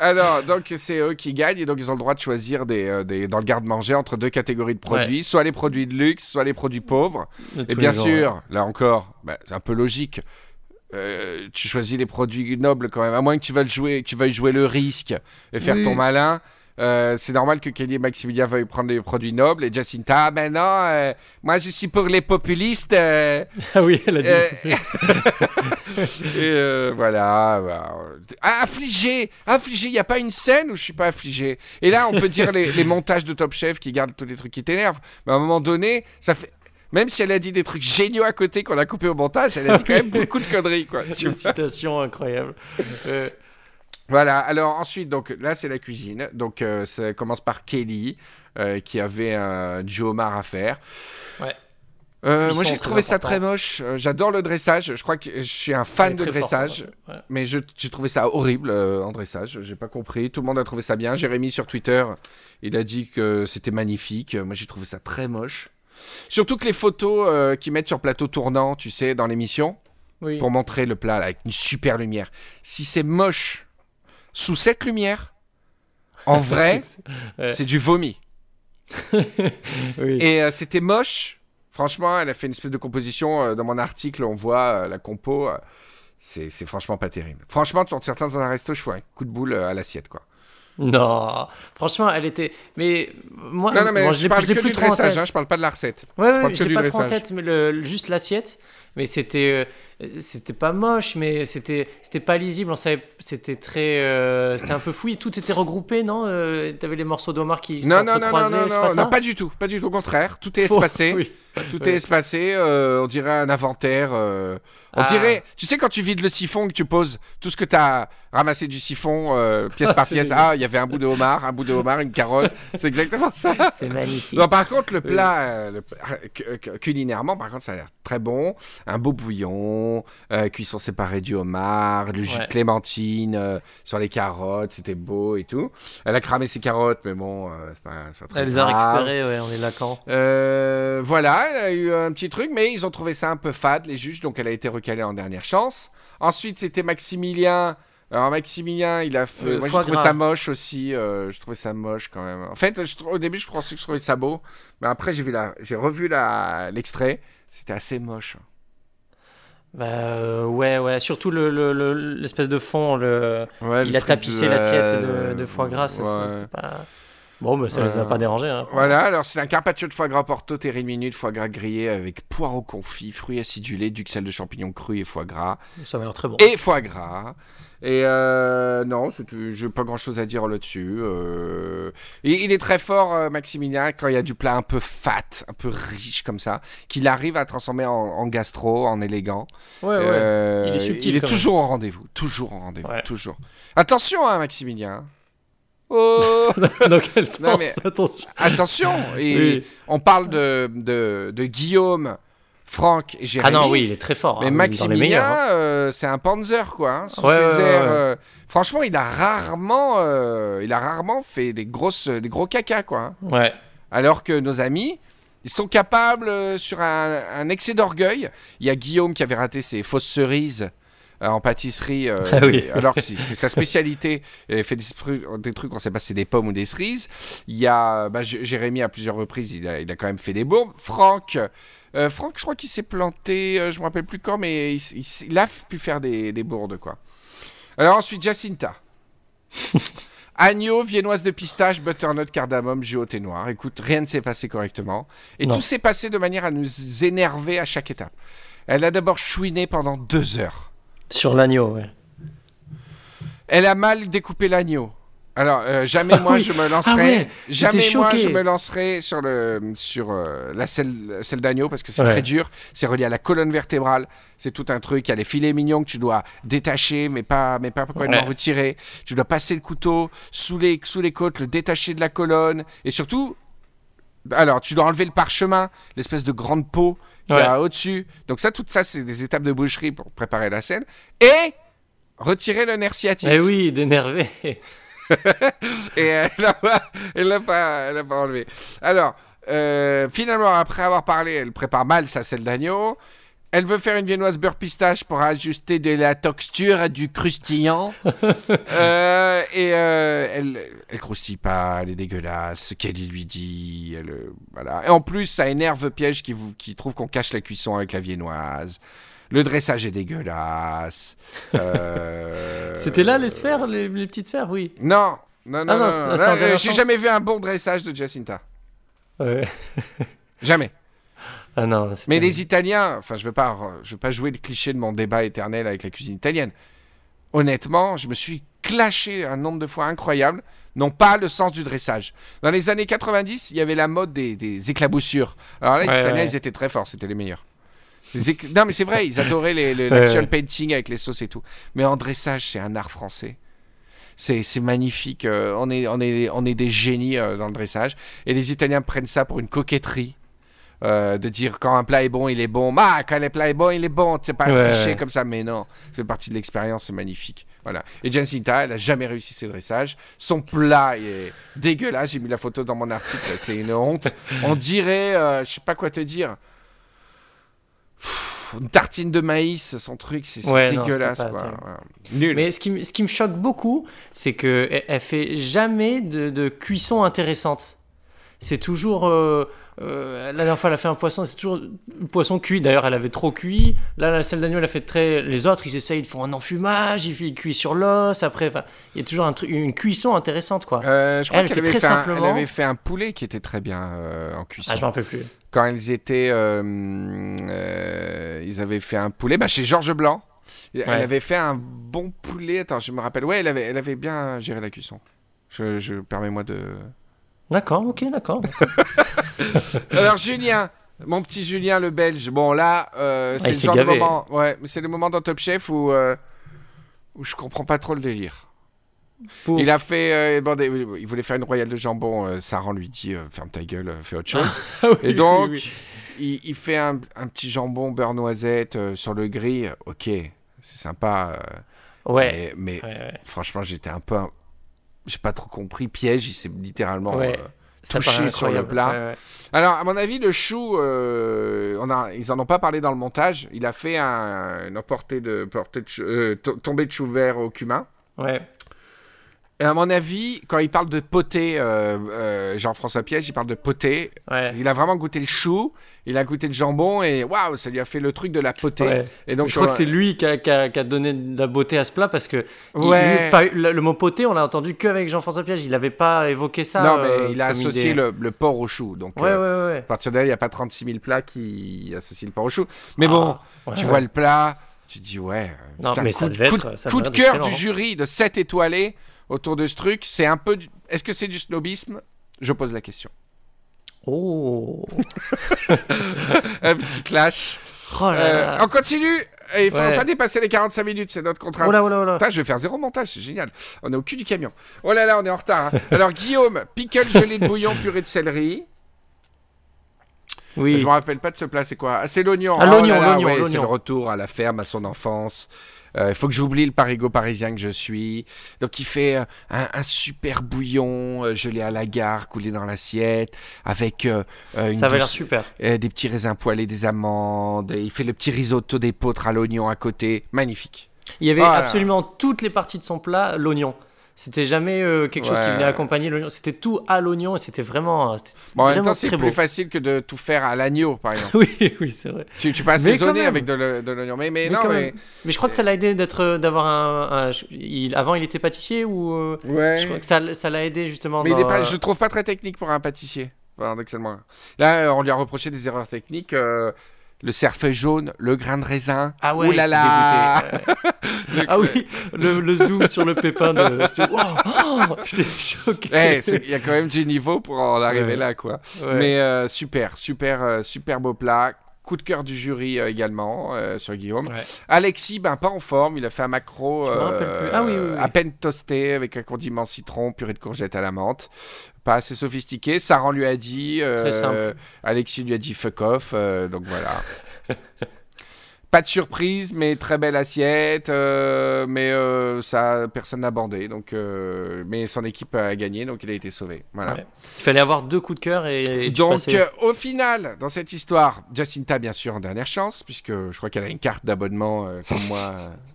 Alors, donc, c'est eux qui gagnent et donc ils ont le droit de choisir des, euh, des- dans le garde-manger entre deux catégories de produits, soit les produits de luxe, soit les produits pauvres. De Et bien sûr, là encore, bah, c'est un peu logique. Euh, tu choisis les produits nobles quand même, à moins que tu veuilles jouer, que tu veuilles jouer le risque et faire Oui. ton malin. Euh, c'est normal que Kelly et Maximilien veuillent prendre les produits nobles et Jacinta, ah ben non, euh, moi je suis pour les populistes. euh, Ah oui, elle a dit. euh, et euh, voilà. bah, ah, affligé, affligé. Il n'y a pas une scène où je suis pas affligé. Et là, on peut dire les, les montages de Top Chef qui gardent tous les trucs qui t'énervent. Mais à un moment donné, ça fait. Même si elle a dit des trucs géniaux à côté qu'on a coupé au montage, elle a dit quand même beaucoup de conneries, quoi. tu Une citation incroyable. Voilà, alors ensuite, donc là c'est la cuisine. Donc euh, ça commence par Kelly, euh, qui avait un duo homard à faire. Ouais. Euh, moi j'ai trouvé ça très moche. J'adore le dressage. Je crois que je suis un fan de forte, dressage. hein, ouais. Mais j'ai trouvé ça horrible en dressage. J'ai pas compris. Tout le monde a trouvé ça bien. Jérémy sur Twitter, il a dit que c'était magnifique. Moi j'ai trouvé ça très moche. Surtout que les photos qu'ils mettent sur plateau tournant, tu sais, dans l'émission, Oui. pour montrer le plat là, avec une super lumière. Si c'est moche sous cette lumière, en vrai, Ouais. c'est du vomi. oui. Et euh, c'était moche. Franchement, elle a fait une espèce de composition. euh, dans mon article, on voit euh, la compo. c'est franchement pas terrible. Franchement, dans certains un resto, je fais un coup de boule à l'assiette, quoi. Non, franchement, elle était. Mais moi, non, non, mais je, l'ai- parle que plus du trop dressage, hein, je parle pas de la recette. Ouais, ouais, parle je que l'ai du pas trop en dressage. tête, mais le- juste l'assiette. Mais c'était, euh, c'était pas moche, mais c'était, c'était pas lisible. On savait, c'était très, euh, c'était un peu fouillé. Tout était regroupé, non Euh, T'avais les morceaux d'homard qui Non, non, non, non, non, pas non, pas du tout, pas du tout. Au contraire, tout est Faux. espacé. Oui. Tout est espacé, euh, on dirait un inventaire. euh, on Ah. dirait, tu sais, quand tu vides le siphon, que tu poses tout ce que tu as ramassé du siphon, euh, pièce par pièce. Ah, il y avait un bout de homard, un bout de homard, une carotte. C'est exactement ça. C'est magnifique. Non, par contre, le plat, euh, le- euh, cu- culinairement, par contre, ça a l'air très bon. Un beau bouillon, saumon, euh, cuisson séparée du homard, le jus Ouais. de clémentine euh, sur les carottes, c'était beau et tout. Elle a cramé ses carottes, mais bon, euh, c'est pas, pas très Elle les a grave. récupérés, ouais, on est d'accord. Euh, voilà, elle a eu un petit truc, mais ils ont trouvé ça un peu fade, les juges, donc elle a été recalée en dernière chance. Ensuite, c'était Maximilien. Alors Maximilien, il a fait... Moi, je trouvais gras. ça moche aussi. euh, je trouvais ça moche quand même. En fait, je au début, je pensais que je trouvais ça beau, mais après, j'ai vu la... j'ai revu la... l'extrait. C'était assez moche. Bah, euh, ouais, ouais, surtout le- le- le- l'espèce de fond, le... Ouais, il a tapissé l'assiette de, de foie gras, ça, Ouais. c'était pas... Bon, bah, ça les a Ouais. pas dérangés. Hein. Voilà, alors c'est un carpaccio de foie gras porto terrine foie gras grillé avec poireaux confits, fruits acidulés, duxelles de champignons crus et foie gras. Ça va l'air très bon. et foie gras. Et euh, non, j'ai pas grand chose à dire là-dessus. Euh, il est très fort, euh, Maximilien, quand il y a du plat un peu fat, un peu riche comme ça, qu'il arrive à transformer en, en gastro, en élégant. Ouais, ouais. Euh, Il est subtil, Il est toujours au rendez-vous, toujours au rendez-vous, Ouais. toujours. Attention, hein, Maximilien. Oh Dans quel sens Non, mais- Attention. Attention et Oui. On parle de, de, de Guillaume, Franck et Ah Jérémy. non, oui, il est très fort. Mais hein, Maximilien, hein. euh, c'est un Panzer quoi. hein, sous Ouais, ses ouais, ouais, airs, ouais. euh, franchement, il a rarement, euh, il a rarement fait des grosses, des gros caca quoi. hein. Ouais. Alors que nos amis, ils sont capables sur un, un excès d'orgueil. Il y a Guillaume qui avait raté ses fausses cerises. Euh, en pâtisserie, euh, Ah oui. alors que c'est sa spécialité. Il fait des, trucs, on sait pas si c'est des pommes ou des cerises. Il y a bah, Jérémy à plusieurs reprises, il a, il a quand même fait des bourbes. Franck, euh, Franck, je crois qu'il s'est planté, euh, je me rappelle plus quand, mais il, a pu faire des, des bourdes quoi. Alors ensuite Jacinta. Agneau, viennoise de pistache, butternut, cardamome, thé noir. Écoute, rien ne s'est passé correctement. Et Non. tout s'est passé de manière à nous énerver à chaque étape. Elle a d'abord chouiné pendant deux heures. Sur l'agneau, ouais. Elle a mal découpé l'agneau. Alors, euh, jamais moi oui. je me lancerai, Ah ouais, jamais moi je me lancerai sur le sur euh, la selle, selle d'agneau parce que c'est Ouais. très dur, c'est relié à la colonne vertébrale, c'est tout un truc, il y a les filets mignons que tu dois détacher mais pas mais pas complètement Ouais. retirer. Tu dois passer le couteau sous les sous les côtes, le détacher de la colonne et surtout alors, tu dois enlever le parchemin, l'espèce de grande peau qu'il y a au-dessus. Donc ça, tout ça, c'est des étapes de boucherie pour préparer la scène. Et retirer le nerf sciatique. Eh oui, d'énerver. Et elle l'a pas, pas, pas enlevé. Alors, euh, finalement, après avoir parlé, elle prépare mal sa selle d'agneau. Elle veut faire une viennoise beurre pistache pour ajuster de la texture à du croustillant. Euh, et euh, elle, elle croustille pas, elle est dégueulasse. Ce qu'elle lui dit, elle, euh, voilà. Et en plus, ça énerve Piège qui, vous- qui trouve qu'on cache la cuisson avec la viennoise. Le dressage est dégueulasse. C'était là les sphères, les, les petites sphères, oui. non, non, non, Ah non, non, J'ai jamais vu un bon dressage de Jacinta. Ouais. Jamais. Ah non, Mais les Italiens, enfin, je veux pas, je veux pas jouer le cliché de mon débat éternel avec la cuisine italienne. Honnêtement, je me suis clashé un nombre de fois incroyable, n'ont pas le sens du dressage. Dans les années 90, il y avait la mode des, des éclaboussures. Alors là, les Ouais, Italiens, ouais. ils étaient très forts, c'était les meilleurs. Les Non, mais c'est vrai, ils adoraient l'action ouais. painting avec les sauces et tout. Mais en dressage, c'est un art français. C'est c'est magnifique. euh, on, est, on, est, on est des génies euh, dans le dressage. Et les Italiens prennent ça pour une coquetterie. Euh, de dire quand un plat est bon, il est bon. Bah, quand le plat est bon, il est bon. C'est pas Ouais, ouais. comme ça, mais non. Fait partie de l'expérience, c'est magnifique. Voilà. Et Jacinta, elle a jamais réussi ses dressages. Son plat est dégueulasse. J'ai mis la photo dans mon article. C'est une honte. On dirait, euh, je sais pas quoi te dire. Pff, Une tartine de maïs, son truc, c'est c'est Ouais, dégueulasse. quoi. Nul. Mais ce qui, me- ce qui me choque beaucoup, c'est que elle, elle fait jamais de, de cuisson intéressante. C'est toujours. euh, euh, la dernière fois, elle a fait un poisson, c'est toujours le poisson cuit. D'ailleurs, elle avait trop cuit. Là, la selle d'agneau, elle a fait très. Les autres, ils essayent, ils font un enfumage, ils, ils cuisent sur l'os. Après, il y a toujours un une cuisson intéressante, quoi. Euh, je crois Elle fait avait, fait un- elle avait fait un poulet qui était très bien euh, en cuisson. Ah, je m'en rappelle plus. Quand ils étaient. ils avaient fait un poulet bah, chez Georges Blanc. Elle Ouais. avait fait un bon poulet. Attends, je me rappelle. Ouais, elle avait, elle avait bien géré la cuisson. Je, je permets-moi de. D'accord, ok, d'accord. Alors, Julien. Mon petit Julien le Belge, bon là, euh, c'est le genre gavé. de moment, ouais, mais c'est le moment dans Top Chef où, euh, où je comprends pas trop le délire. Pour- Il a fait, euh, bon, des- il voulait faire une royale de jambon, Saran lui dit, ferme ta gueule, fais autre chose. Ah oui, Et donc, oui. il, il fait un, un petit jambon beurre noisette sur le grill. Ok, c'est sympa. Ouais. Mais, mais Ouais, ouais. franchement, j'étais un peu. un- J'ai pas trop compris. Piège, il s'est littéralement. Ouais. Ça touché sur le plat. Ouais, ouais. Alors, à mon avis, le chou, euh, on a, ils en ont pas parlé dans le montage. Il a fait un, une de, portée de chou- euh, to- tombée de chou vert au cumin. Ouais. Et à mon avis, quand il parle de poté, euh, euh, Jean-François Piège, il parle de poté. Ouais. Il a vraiment goûté le chou, il a goûté le jambon et waouh, ça lui a fait le truc de la potée. Ouais. Et donc, je crois euh, que c'est lui qui a, qui a- qui a donné de la beauté à ce plat parce que Ouais. il- le, le mot poté, on l'a entendu qu'avec Jean-François Piège. Il n'avait pas évoqué ça. non, mais euh, il a comme associé idée. le, le porc au chou. Donc, euh, à partir de là, il n'y a pas 36 000 plats qui associent le porc au chou. Mais bon, Ah, tu vois le plat, tu dis ouais. euh, Non, putain, mais coup, ça devait coup- être- ça coup devait de cœur du jury de 7 étoilés autour de ce truc. C'est un peu. du- Est-ce que c'est du snobisme? Je pose la question. Oh. Un petit clash. Oh là Euh, on continue. Et Il faut Ouais. pas dépasser les 45 minutes, c'est notre contrainte. Oh là, oh là, oh là. Putain, je vais faire zéro montage, c'est génial. On est au cul du camion. Oh là là, on est en retard. hein. Alors, Guillaume, pickle gelé de bouillon, purée de céleri. Oui. Je me rappelle pas de ce plat, c'est quoi? Ah, c'est l'oignon. Ah, Oh l'oignon, ouais, l'oignon. C'est le retour à la ferme, à son enfance. Euh, Il faut que j'oublie le parigo parisien que je suis. Donc, il fait euh, un, un super bouillon euh, gelé à la gare, coulé dans l'assiette, avec une Ça douce- super. euh, des petits raisins poêlés, des amandes. Il fait le petit risotto d'épeautre à l'oignon à côté. Magnifique. Il y avait Voilà. absolument toutes les parties de son plat, l'oignon. C'était jamais euh, quelque chose qui venait accompagner l'oignon. C'était tout à l'oignon et c'était vraiment. c'était Bon, en même temps, c'est plus beau. facile que de tout faire à l'agneau, par exemple. Oui, oui, c'est vrai. tu, tu peux assaisonner avec de l'oignon. Mais, mais, Mais non, mais. Mais je crois que ça l'a aidé d'être, euh, d'avoir un. un- il- avant, il était pâtissier ou. euh, Ouais. Je crois que ça, ça l'a aidé justement. Mais il dans, est pas, euh, je le trouve pas très technique pour un pâtissier. Paradoxalement. Là, euh, on lui a reproché des erreurs techniques. euh, le cerfeuil jaune, le grain de raisin. Ah ouais, là là ah oui, le, le zoom sur le pépin de. wow, oh, j'étais choqué. Il y a quand même du niveau pour en arriver Ouais. là, quoi. Ouais. Mais euh, super, super, euh, super beau plat. Coup de cœur du jury euh, également euh, sur Guillaume. Ouais. Alexis, ben pas en forme, il a fait un macro. Ah oui, oui, oui. à peine toasté avec un condiment citron, purée de courgettes à la menthe. Pas assez sophistiqué. Saran lui a dit. euh, Très simple. Alexis lui a dit fuck off. euh, donc voilà. Pas de surprise, mais très belle assiette. euh, mais euh, ça, personne n'a bandé. Donc, euh, mais son équipe a gagné, donc il a été sauvé. Voilà. Ouais. Il fallait avoir deux coups de cœur et. et Donc, au final, dans cette histoire, Jacinta, bien sûr, en dernière chance, puisque je crois qu'elle a une carte d'abonnement comme moi.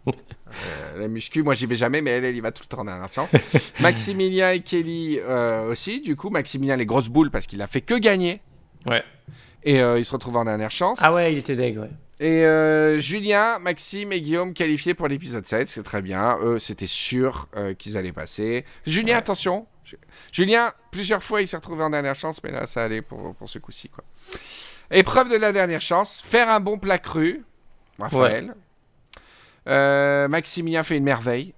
Euh, la muscu, moi j'y vais jamais, mais elle, elle y va tout le temps en dernière chance. Maximilien et Kelly euh, aussi. Du coup, Maximilien, les grosses boules, parce qu'il a fait que gagner. Ouais. Et euh, il se retrouve en dernière chance. Ah ouais, il était deg, ouais. Et euh, Julien, Maxime et Guillaume qualifiés pour l'épisode 7, c'est très bien. Eux, c'était sûr euh, qu'ils allaient passer. Julien, Ouais. attention. Ju- Julien, plusieurs fois, il s'est retrouvé en dernière chance, mais là, ça allait pour, pour ce coup-ci. quoi. Épreuve de la dernière chance, faire un bon plat cru. Raphaël. Euh, Maximilien fait une merveille.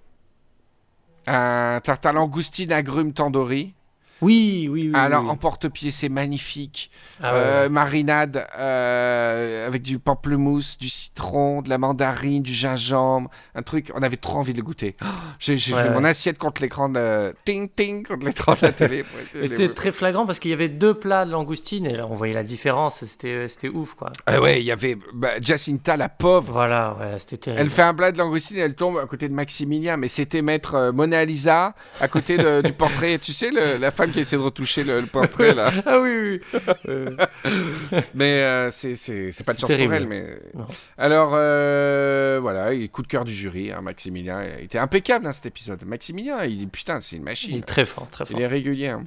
Un tartare langoustine agrumes tandoori. Oui, oui, oui. Alors, oui. en porte-pied, c'est magnifique. Ah Euh, ouais. marinade euh, avec du pamplemousse, du citron, de la mandarine, du gingembre, un truc. On avait trop envie de le goûter. Oh, J'ai Ouais, fait ouais. mon assiette contre l'écran de ting ting contre l'écran de la télé. C'était très flagrant parce qu'il y avait deux plats de langoustine et là on voyait la différence. C'était c'était ouf quoi. Ah ouais, il y avait bah, Jacinta, la pauvre. Voilà, ouais, c'était terrible. Elle fait un plat de langoustine et elle tombe à côté de Maximilien, mais c'était mettre euh, Mona Lisa à côté de- du portrait. Tu sais, le- la femme qui essaie de retoucher le, le portrait là. Ah oui, oui. Euh, Mais euh, c'est c'est- c'est pas de chance terrible. pour elle. Mais... Non. Alors, euh, voilà, il- coup de cœur du jury, hein, Maximilien. Il été impeccable dans cet épisode. Maximilien, il est putain, c'est une il machine. est très fort, très fort. Il est régulier. hein.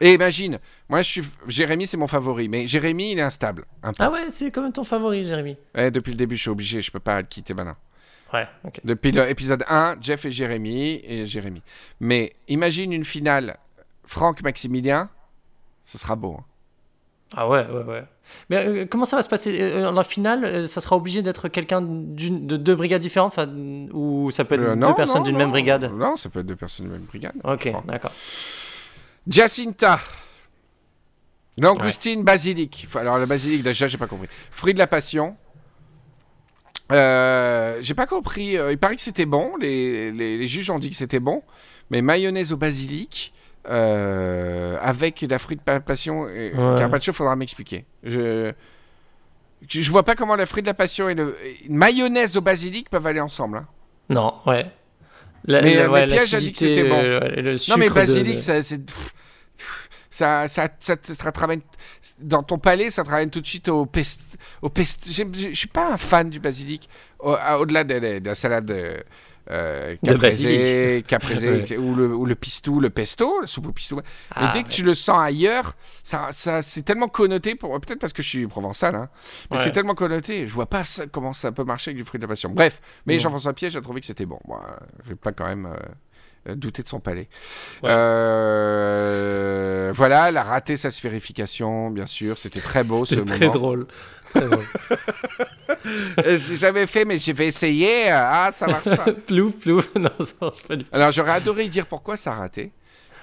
Et imagine, moi je suis. Jérémy, c'est mon favori, mais Jérémy, il est instable. Un peu. Ah ouais, c'est quand même ton favori, Jérémy. Ouais, depuis le début, je suis obligé, je peux pas le quitter maintenant. Ouais, ok. Depuis l'épisode 1, Jeff et Jérémy, et Jérémy. Mais imagine une finale Franck-Maximilien, ce sera beau. hein. Ah ouais, ouais, ouais. Mais euh, comment ça va se passer? Euh, Dans la finale, euh, ça sera obligé d'être quelqu'un de deux brigades différentes Ou ça peut être Euh, deux personnes d'une même brigade? Non, ça peut être deux personnes d'une même brigade. Ok, d'accord. Jacinta. Langoustine, basilic. Enfin, Alors, le basilic, déjà, j'ai pas compris. Fruit de la passion. Euh, j'ai pas compris. euh, il paraît que c'était bon. Les, les- les juges ont dit que c'était bon. Mais mayonnaise au basilic. Euh, avec la fruit de pa- passion et Ouais. carpaccio, faudra m'expliquer. Je... Je vois pas comment le fruit de la passion et le une mayonnaise au basilic peuvent aller ensemble. hein. Non, ouais. La- Mais, la- euh, ouais, a dit que c'était bon. euh, le Non mais basilic, de- ça, c'est ça, ça, ça, te- ça te ramène dans ton palais, ça te ramène tout de suite au pest, au pest. Je suis pas un fan du basilic. Au- Au-delà de, la- de la salade euh, caprese, caprese, Ouais. ou, le, ou le pistou, le pesto, la soupe au pistou. Ah, et dès que tu le sens ailleurs, ça, ça c'est tellement connoté pour peut-être parce que je suis provençal, hein, mais Ouais. c'est tellement connoté, je vois pas ça- comment ça peut marcher avec du fruit de la passion. Bref, mais. Jean-François Piège a trouvé que c'était bon. Moi, je vais pas quand même euh, douter de son palais. Ouais. Euh, voilà, elle a raté sa sphérification, bien sûr. C'était très beau ce moment. très drôle. Très drôle. Euh, J'ai jamais fait, mais j'ai fait essayer. Ah, ça marche pas. plouf, plouf. Non, ça marche pas du tout. Alors, j'aurais adoré dire pourquoi ça a raté.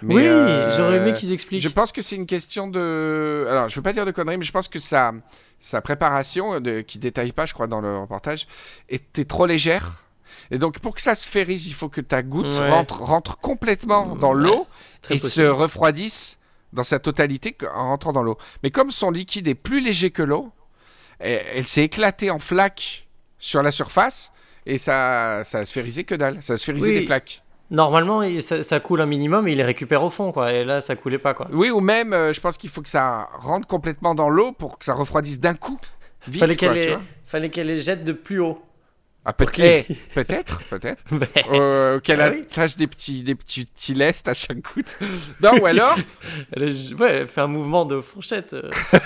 Mais, oui, euh, j'aurais aimé qu'ils expliquent. Je pense que c'est une question de. Alors, je veux pas dire de conneries, mais je pense que sa, sa préparation, de... qui détaille pas, je crois, dans le reportage, était trop légère. Et donc, pour que ça se férise, il faut que ta goutte Ouais. rentre, rentre complètement dans l'eau et se refroidisse dans sa totalité en rentrant dans l'eau. Mais comme son liquide est plus léger que l'eau, elle, elle s'est éclatée en flaques sur la surface et ça, ça a sphérisé que dalle. Ça a sphérisé Oui. des flaques. Normalement, ça, ça coule un minimum et il les récupère au fond, quoi. Et là, ça coulait pas, quoi. Oui, ou même, euh, je pense qu'il faut que ça rentre complètement dans l'eau pour que ça refroidisse d'un coup. Vite, qu'elle les... Fallait qu'elle les jette de plus haut. Ah, eh, peut-être, peut-être. Euh, qu'elle Ah oui. attache des petits, des petits, petits lestes à chaque goutte. Non, ou alors, elle, a- ouais, elle fait un mouvement de fourchette. euh.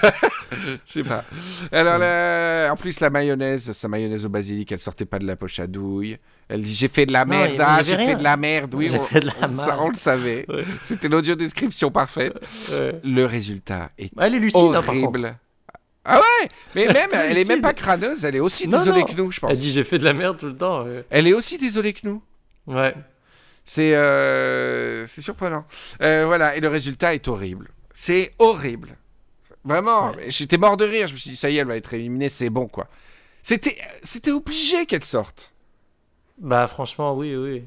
Je sais pas. Alors, la- en plus, la mayonnaise, sa mayonnaise au basilic, elle sortait pas de la poche à douille. Elle dit J'ai fait de la merde. ah, j'ai rien. fait de la merde. Oui, on, fait de la on le on savait. Ouais. C'était l'audio description parfaite. Ouais. Le résultat est Elle est lucide, hein, horrible. Ah ouais? Mais même, elle est même pas crâneuse. Elle est aussi Non, désolée non. que nous, je pense. Elle dit j'ai fait de la merde tout le temps. Elle est aussi désolée que nous. Ouais. C'est euh, c'est surprenant. Euh, voilà, et le résultat est horrible. C'est horrible. Vraiment, Ouais. j'étais mort de rire. Je me suis dit, ça y est, elle va être éliminée, c'est bon, quoi. C'était c'était obligé qu'elle sorte. Bah, franchement, oui, oui.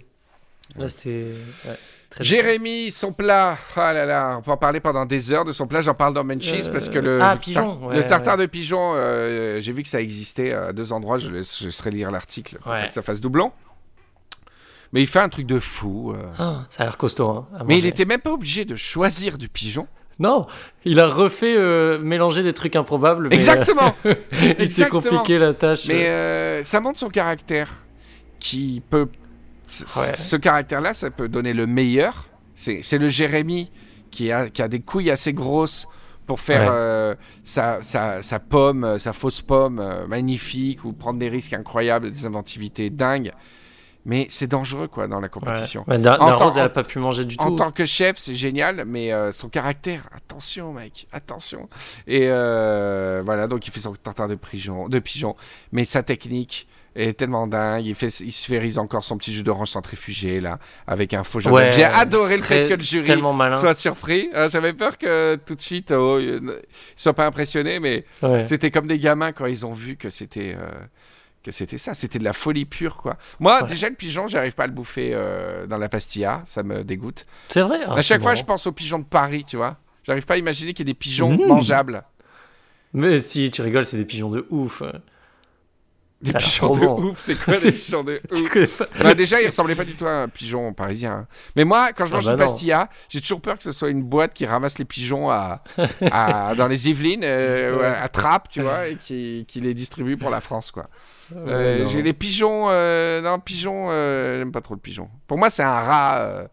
Là, c'était. ouais, très Jérémy, son plat. Ah là là, on peut en parler pendant des heures de son plat. J'en parle dans Menchis Euh, parce que le, ah, le pigeon, tar- ouais, le tartare de pigeon, euh, j'ai vu que ça existait à deux endroits. Je, laisse, je laisserai lire l'article Ouais. que ça fasse doublon. Mais il fait un truc de fou. euh. Ah, ça a l'air costaud. Hein, Mais il était même pas obligé de choisir du pigeon. Non, il a refait euh, mélanger des trucs improbables. mais, Exactement. euh, il s'est compliqué la tâche. Mais euh, ça montre son caractère, qui peut. Ouais. Ce caractère-là, ça peut donner le meilleur. C'est le Jérémy qui a, qui a des couilles assez grosses pour faire Ouais. euh, sa, sa, sa pomme, euh, sa fausse pomme euh, magnifique ou prendre des risques incroyables, des inventivités dingues. Mais c'est dangereux, quoi, dans la compétition. Ouais, En tant- elle a pas pu manger du En tout. tant que chef, c'est génial, mais euh, son caractère, attention, mec, attention. Et voilà, donc il fait son tartare de pigeon, de pigeon, mais sa technique est tellement dingue. Il, fait, il sphérise encore son petit jus d'orange centrifugé, là, avec un faux. Ouais, J'ai adoré le fait que le jury soit surpris. Euh, J'avais peur que tout de suite, oh, ils ne soient pas impressionnés, mais Ouais. c'était comme des gamins quand ils ont vu que c'était. euh, que c'était ça, c'était de la folie pure quoi. Moi Ouais. déjà le pigeon, j'arrive pas à le bouffer euh, dans la pastilla, ça me dégoûte. C'est vrai. ah, À chaque fois, marrant. je pense aux pigeons de Paris, tu vois. J'arrive pas à imaginer qu'il y ait des pigeons Mmh. mangeables. Mais si tu rigoles, c'est des pigeons de ouf. Des pigeons de bon. ouf, c'est quoi des pigeons de ouf? bah, Déjà, il ressemblait pas du tout à un pigeon parisien. hein. Mais moi, quand je Ah mange bah une pastilla, j'ai toujours peur que ce soit une boîte qui ramasse les pigeons à, à- dans les Yvelines, euh, à Trappes, tu vois, et qui, qui les distribue pour la France, quoi. Euh, Ouais, non. j'ai les pigeons... euh, non, pigeons, euh, j'aime pas trop le pigeon. Pour moi, c'est un rat...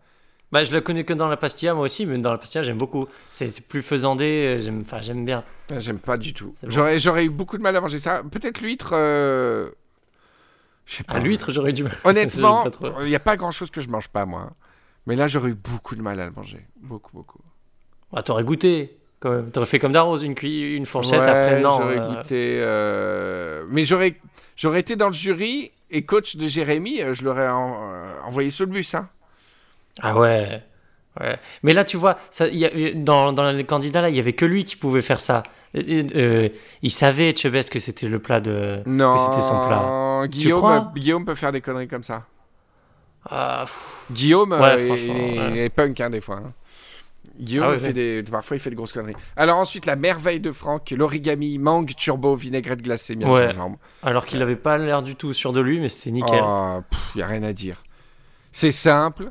Bah, je la connais que dans la pastilla, moi aussi, mais dans la pastilla, j'aime beaucoup. C'est plus faisandé, euh, j'aime enfin, j'aime bien. Ah, J'aime pas du tout. Bon. J'aurais, eu beaucoup de mal à manger ça. Peut-être l'huître. euh, Je sais pas. À l'huître, j'aurais du mal. Honnêtement, il n'y a pas grand chose que je mange pas, moi. Mais là, j'aurais eu beaucoup de mal à le manger. Beaucoup, beaucoup. Ah, t'aurais goûté, quand même. T'aurais fait comme Darroze, une, une fourchette Ouais, après. Non, J'aurais euh, goûté. euh, Mais j'aurais, été dans le jury et coach de Jérémy, je l'aurais en- envoyé sur le bus. Hein. Ah ouais. ouais. Mais là, tu vois, ça, il y a- dans, dans les candidats, là, il y avait que lui qui pouvait faire ça. Euh, euh, il savait, Chebes, que c'était le plat de. Non, Que c'était son plat. Guillaume, crois? Guillaume peut faire des conneries comme ça. Ah, Guillaume, Ouais, euh, il, ouais. il est punk hein, des fois. hein. Guillaume Ah ouais, fait des, parfois il fait des grosses conneries. Alors ensuite la merveille de Franck, l'origami mangue turbo vinaigrette glacée miel Ouais. gingembre. Alors qu'il avait pas l'air du tout sûr de lui, mais c'était nickel. Oh, pff, y a rien à dire. C'est simple,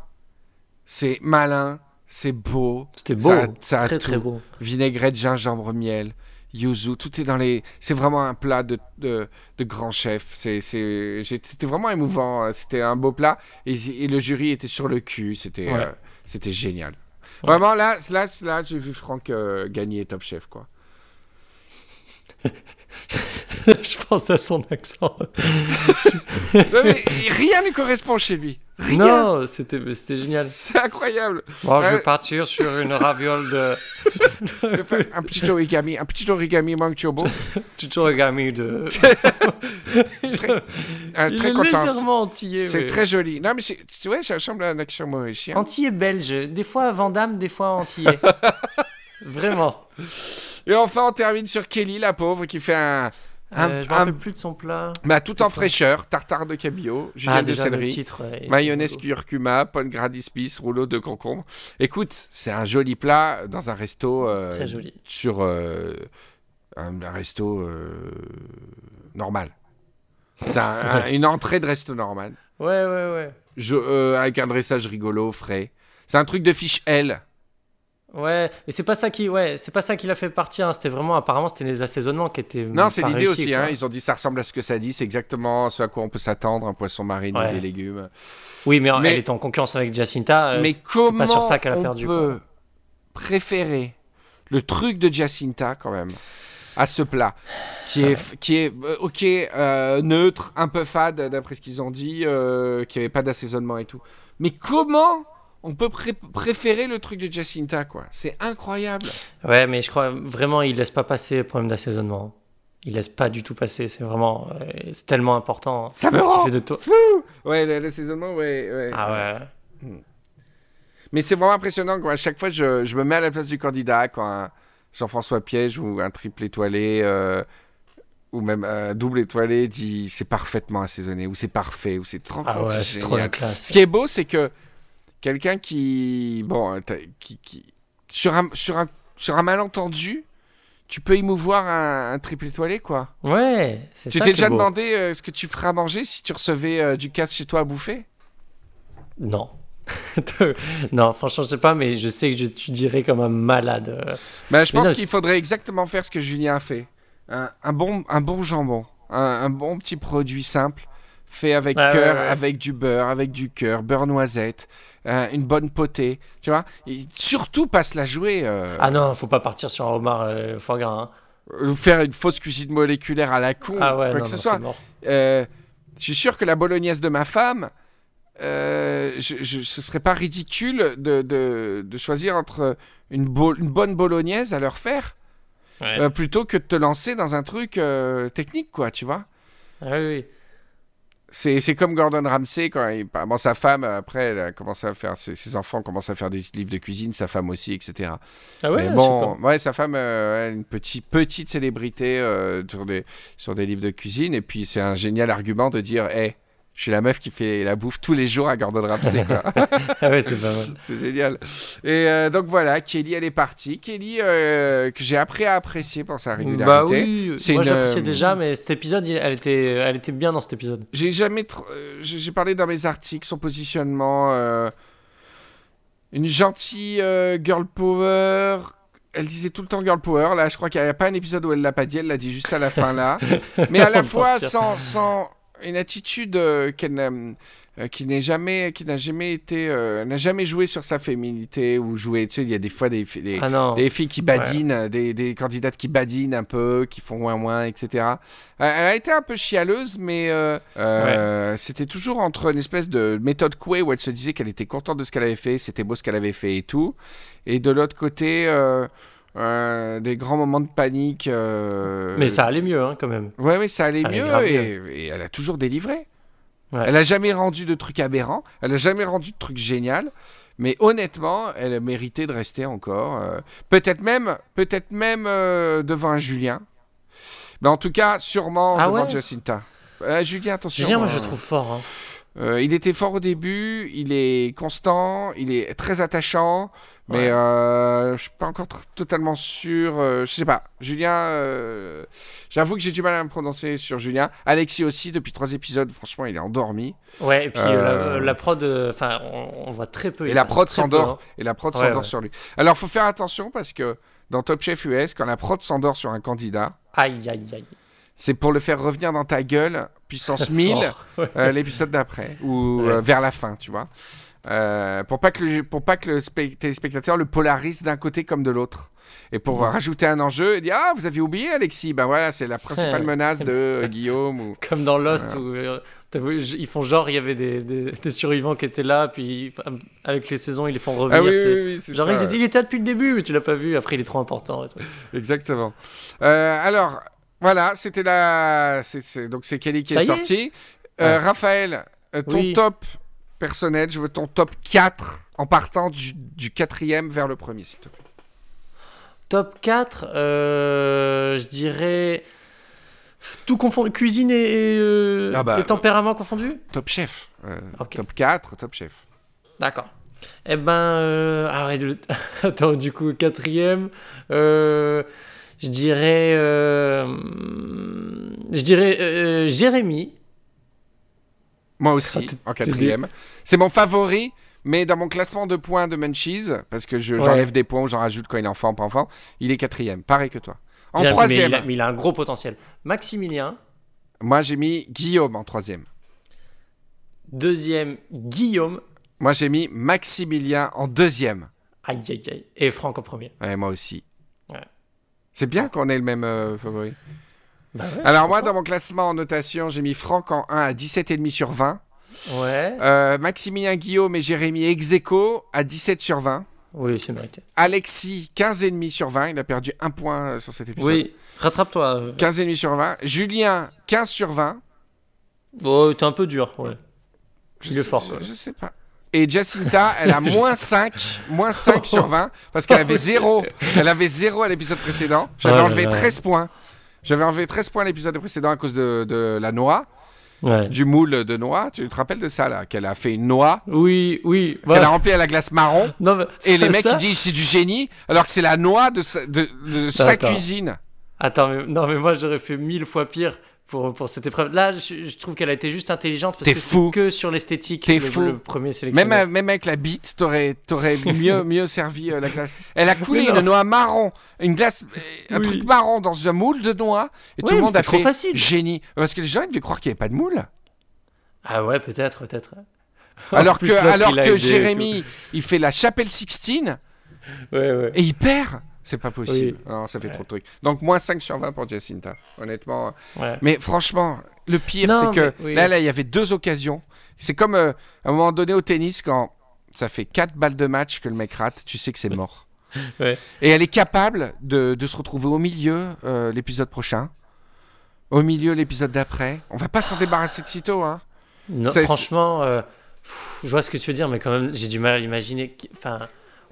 c'est malin, c'est beau. C'était beau, Ça, ça a très tout. très beau. Vinaigrette, gingembre, miel, yuzu, tout est dans les. C'est vraiment un plat de, de, de grand chef. C'est, C'était vraiment émouvant. C'était un beau plat et, et le jury était sur le cul. C'était, Ouais. euh, c'était génial. Vraiment, là, là, là j'ai vu Franck euh, gagner Top Chef, quoi. Je pense à son accent. Non, mais rien ne correspond chez lui. Rien. Non, c'était c'était génial. C'est incroyable. Bon, je Ouais. vais partir sur une raviole de un petit origami, un petit origami mangue turbo. petit origami de. Un Il très est content. légèrement antillais. C'est mais- très joli. Non, mais c'est, tu vois, ça ressemble à un accent mauricien. Antillais belge. Des fois Vandame, des fois antillais. Vraiment. Et enfin, on termine sur Kelly, la pauvre, qui fait un. un- Euh, je me un- plus de son plat. bah, tout en fraîcheur, tartare de cabillaud, julienne Ah, de céleri, titre. ouais. mayonnaise curcuma, gradis pisse, rouleau de concombre. Écoute, c'est un joli plat dans un resto. euh, Très joli. Sur euh, un, un resto euh, normal. C'est un- un- une entrée de resto normal. Ouais, ouais, ouais. Je, euh, avec un dressage rigolo, frais. C'est un truc de fiche L. Ouais, mais c'est pas ça qui, ouais, c'est pas ça qui l'a fait partir. hein. C'était vraiment, apparemment, c'était les assaisonnements qui étaient. Non, c'est l'idée aussi. Hein. Ils ont dit ça ressemble à ce que ça dit. C'est exactement ce à quoi on peut s'attendre un poisson marine Ouais. et des légumes. Oui, mais, Mais- elle est en concurrence avec Jacinta. euh, Mais comment pas sur ça qu'elle a on perdu. peut quoi. préférer le truc de Jacinta quand même à ce plat qui est qui est euh, ok euh, neutre, un peu fade d'après ce qu'ils ont dit, euh, qui avait pas d'assaisonnement et tout. Mais comment on peut pré- préférer le truc de Jacinta quoi C'est incroyable. Ouais, mais je crois vraiment, il laisse pas passer le problème d'assaisonnement. Il laisse pas du tout passer. C'est vraiment, euh, c'est tellement important. Ça me Ce rend fait de toi. Ouais, l'assaisonnement, ouais, ouais. Ah ouais. Mais c'est vraiment impressionnant. Quoi. À chaque fois, je, je me mets à la place du candidat quand Jean-François Piège ou un triple étoilé euh, ou même un double étoilé dit c'est parfaitement assaisonné ou c'est parfait ou c'est trop, Ah ouais, c'est trop la Ce classe. qui est beau, c'est que quelqu'un qui, bon, qui, qui sur un sur un sur un malentendu, tu peux émouvoir un, un triple étoilé quoi. Ouais, c'est Tu t'es déjà beau. demandé euh, ce que tu ferais à manger si tu recevais euh, du casse chez toi à bouffer? Non. non, franchement, je sais pas, mais je sais que je, tu dirais comme un malade. euh. Ben, je Mais pense qu'il faudrait exactement faire ce que Julien a fait. Un, un bon, un bon jambon, un, un bon petit produit simple, fait avec Ouais, cœur, ouais, ouais. avec du beurre, avec du cœur, beurre noisette, euh, une bonne potée, tu vois. Et surtout pas se la jouer, euh, Ah non, faut pas partir sur un homard euh, foie gras. hein. faire une fausse cuisine moléculaire à la con, Ah ouais, quoi non, que ce non, soit. Euh, je suis sûr que la bolognaise de ma femme, euh, je, je- ce serait pas ridicule de, de, de choisir entre une, bo- une bonne bolognaise à leur faire. Ouais. Euh, plutôt que de te lancer dans un truc euh, technique, quoi, tu vois. Ah oui, oui. C'est c'est comme Gordon Ramsay, quand il, bon, sa femme, après, elle a commencé à faire, ses, ses enfants commencent à faire des livres de cuisine, sa femme aussi, etc. Ah ouais, Mais sais bon, ouais, sa femme, euh, une petite, petite célébrité euh, sur, des, sur des livres de cuisine, et puis c'est un génial argument de dire, hé, je suis la meuf qui fait la bouffe tous les jours à Gordon Ramsay, quoi. Ah ouais, c'est pas mal. C'est génial. Et euh, donc voilà, Kelly, elle est partie. Kelly, euh, que j'ai appris à apprécier pour sa régularité. Bah oui, C'est moi je une, l'appréciais euh, déjà, mais cet épisode, il- elle était, elle était bien dans cet épisode. J'ai jamais. tr- J'ai parlé dans mes articles, son positionnement. euh, une gentille girl power. Elle disait tout le temps girl power. Là, je crois qu'il n'y a pas un épisode où elle l'a pas dit. Elle l'a dit juste à la fin là. Mais à la fois sans, sans une attitude euh, euh, qui n'est jamais, qui n'a jamais été, euh, n'a jamais joué sur sa féminité ou joué. Tu sais, il y a des fois des, des, Ah des filles qui badinent, des, des candidates qui badinent un peu, qui font moins moins, etc. Elle a été un peu chialeuse, mais c'était toujours entre une espèce de méthode Coué où elle se disait qu'elle était contente de ce qu'elle avait fait, c'était beau ce qu'elle avait fait et tout. Et de l'autre côté, euh, des grands moments de panique. euh, Mais ça allait mieux, hein, quand même. Ouais, oui, ça allait ça allait mieux grave et, et elle a toujours délivré. Ouais. Elle a jamais rendu de trucs aberrants, elle a jamais rendu de trucs génial, mais honnêtement, elle a mérité de rester encore. euh, peut-être même, peut-être même devant un Julien. Mais en tout cas, sûrement Ah devant ouais? Jacinta. Julien, attention. Julien, moi je trouve fort. hein. Euh, il était fort au début, il est constant, il est très attachant, mais Ouais. euh, je suis pas encore totalement sûr. euh, je sais pas. Julien, euh, j'avoue que j'ai du mal à me prononcer sur Julien. Alexis aussi, depuis trois épisodes, franchement, il est endormi. Ouais, et puis Euh, la, la prod, enfin, on, on voit très peu. Et la prod s'endort. hein. Et la prod Ouais, s'endort ouais. sur lui. Alors, faut faire attention parce que dans Top Chef US, quand la prod s'endort sur un candidat, Aïe, aïe, aïe. c'est pour le faire revenir dans ta gueule, puissance 1000, Fort. Ouais. euh, l'épisode d'après, ou Ouais. euh, vers la fin, tu vois. Euh, pour pas que le, pour pas que le spect- téléspectateur le polarise d'un côté comme de l'autre. Et pour Mhm. rajouter un enjeu, et dire Ah, vous avez oublié Alexis Ben voilà, c'est la principale Ouais. menace de Guillaume. Ou... Comme dans Lost, où vu, ils font genre, il y avait des, des, des survivants qui étaient là, puis avec les saisons, ils les font revenir. Ah oui, oui, oui, Genre, ça. ils étaient- il était là depuis le début, mais tu l'as pas vu, après il est trop important. et. Exactement. Alors, voilà, c'était la. Donc, c'est Kelly qui Ça est y est sorti. Euh, Ouais. Raphaël, euh, ton Oui. top personnel, je veux ton top 4 en partant du, du quatrième vers le premier, s'il te plaît. Top 4, euh, je dirais. Tout confondu, cuisine et, et, euh, Ah bah, et tempérament confondus Top chef. Top 4, top chef. D'accord. Eh ben, euh, ah attends, du coup, quatrième, euh, je dirais, euh, je dirais euh, Jérémy. Moi aussi, Ah, en quatrième. C'est mon favori, mais dans mon classement de points de Munchies, parce que j'enlève des points ou j'en rajoute quand il est enfant, pas enfant, il est quatrième, pareil que toi. En troisième, mais il, a, mais il a un gros potentiel. Maximilien. moi j'ai mis Guillaume en troisième. Deuxième, Guillaume. Moi j'ai mis Maximilien en deuxième. Aïe, aïe, aïe. Et Franck en premier. Ouais, moi aussi. C'est bien qu'on ait le même euh, favori. Bah ouais, Alors moi, dans mon classement en notation, j'ai mis Franck en 1 à 17,5 sur 20. content. Ouais. Euh, Maximilien Guillaume et Jérémy Execo à 17 sur 20. Oui, c'est mérité. Alexis, 15,5 sur 20. Il a perdu un point euh, sur cet épisode. Oui, rattrape-toi. euh. 15,5 sur 20. Julien, 15 sur 20. Oh, t'es un peu dur, ouais. Je Il est sais- fort, Je, je sais pas. Et Jacinta, elle a moins 5, moins 5 sur 20 parce qu'elle avait 0. Elle avait 0 à l'épisode précédent. J'avais Oh là enlevé là. 13 points. J'avais enlevé 13 points à l'épisode précédent à cause de, de la noix, Ouais. du moule de noix. Tu te rappelles de ça là? Qu'elle a fait une noix, Oui, oui. qu'elle a remplie à la glace marron. Non, Et les mecs ça- ils disent c'est du génie alors que c'est la noix de sa, de, de sa D'accord. cuisine. Attends, mais, non, mais moi j'aurais fait mille fois pire pour, pour cette épreuve. Là, je, je trouve qu'elle a été juste intelligente parce que fou. que sur l'esthétique. T'es le, fou. Le premier sélectionné. Même, même avec la bite, t'aurais, t'aurais mieux, mieux servi euh, la glace. Elle a coulé une noix marron, une glace, euh, un Oui. truc marron dans un moule de noix, et tout Ouais, le monde a trop fait facile. génie. Parce que les gens ils devaient croire qu'il n'y avait pas de moule. Ah ouais, peut-être, peut-être. Alors que, alors que Jérémy, il fait la chapelle Sixtine tout. Ouais, ouais. et il perd. C'est pas possible. Oui. Non, ça fait Ouais. trop de trucs. Donc, moins 5 sur 20 pour Jacinta. Honnêtement. ouais. Mais franchement, le pire, c'est que oui. là, là, il y avait deux occasions. C'est comme euh, à un moment donné au tennis, quand ça fait 4 balles de match que le mec rate, tu sais que c'est mort. Ouais. Et elle est capable de, de se retrouver au milieu euh, l'épisode prochain, au milieu l'épisode d'après. On va pas s'en débarrasser de sitôt. Hein. Non, franchement, euh, pff, je vois ce que tu veux dire, mais quand même, j'ai du mal à imaginer. Enfin,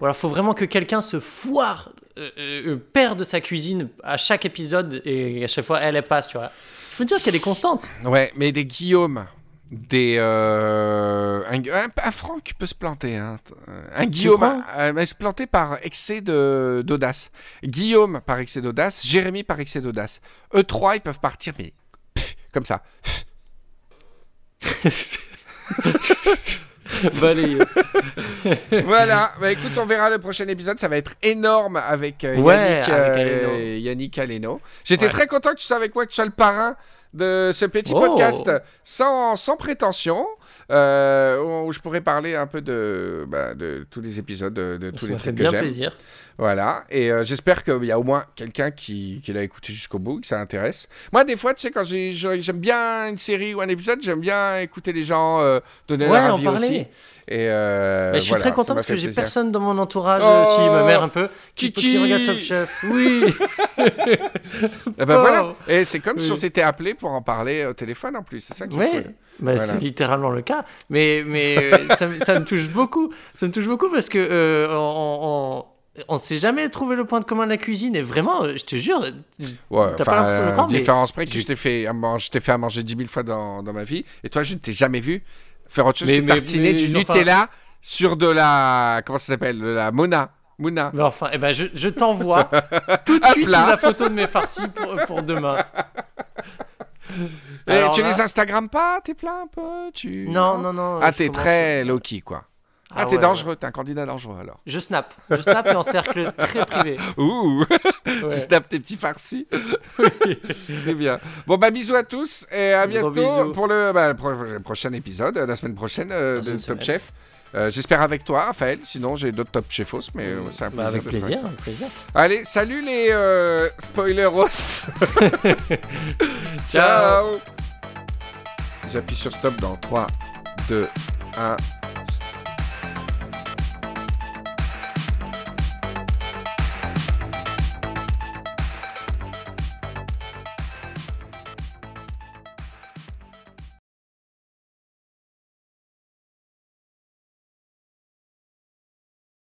ou alors, faut vraiment que quelqu'un se foire, euh, euh, perd de sa cuisine à chaque épisode et à chaque fois, elle, elle passe, tu vois. Il faut dire qu'elle est constante. Ouais, mais des Guillaume, des euh, un, un, un Franck peut se planter. Hein. Un Guillaume euh, mais se planter par excès de d'audace. Guillaume par excès d'audace, Jérémy par excès d'audace. Eux trois, ils peuvent partir, mais pff, comme ça. Bah, voilà. Bah écoute, on verra le prochain épisode. Ça va être énorme avec euh, Ouais, Yannick, avec euh, Aleno. Yannick Aleno. J'étais Ouais. très content que tu sois avec moi, que tu sois le parrain de ce petit Oh. podcast sans, sans prétention. euh, où je pourrais parler un peu de, bah, de tous les épisodes, de, de tous ça les m'a fait trucs que bien j'aime. plaisir. Voilà, et euh, j'espère qu'il y a au moins quelqu'un qui, qui l'a écouté jusqu'au bout, que ça intéresse. Moi, des fois, tu sais, quand j'ai- j'ai- j'aime bien une série ou un épisode, j'aime bien écouter les gens euh, donner Ouais, leur en avis parler. aussi. Et euh, Bah, je suis voilà, très content parce que j'ai personne dans mon entourage, Oh, euh, si ma mère un peu, qui, Kiki. qui regarde Top Chef. Oui. Eh ben voilà. Et c'est comme si on s'était appelé pour en parler au téléphone en plus. C'est ça qui est Ouais, cool. bah, Voilà. c'est littéralement le cas. Mais, mais ça, me- ça me touche beaucoup. Ça me touche beaucoup parce que on, on, on s'est jamais trouvé le point de commun de la cuisine. Et vraiment, euh, je te jure, j- Ouais, T'as pas l'impression de euh, croire, mais différence près que je t'ai fait, fait à manger 10 000 fois dans, dans ma vie. Et toi, je ne t'ai jamais vu Faire autre chose Mais- que mais- tartiner mais, du enfin- Nutella sur de la. Comment ça s'appelle De la Mona. Mouna. Mais enfin, eh ben, je, je t'envoie tout de suite la photo de mes farcis pour, pour demain. Et Alors tu là- les Instagram pas T'es plein un peu tu... Non, non, non. Ah, t'es très low-key, quoi. Ah, Ah t'es ouais, dangereux, t'es un candidat dangereux alors. Je snap. Je snap et en cercle très privé. Ouh Ouais. Tu snaps tes petits farcis. C'est bien. Bon, bah, bisous à tous et à Gros bientôt bisous. pour le, bah, le pro- le prochain épisode, euh, la semaine prochaine euh, de Top semaine. Chef. Euh, J'espère avec toi, Raphaël. Sinon, j'ai d'autres Top Chefos, mais euh, c'est un plaisir. Bah, avec de plaisir, avec plaisir. Allez, salut les spoileros. Ciao. Ciao. J'appuie sur stop dans 3, 2, 1.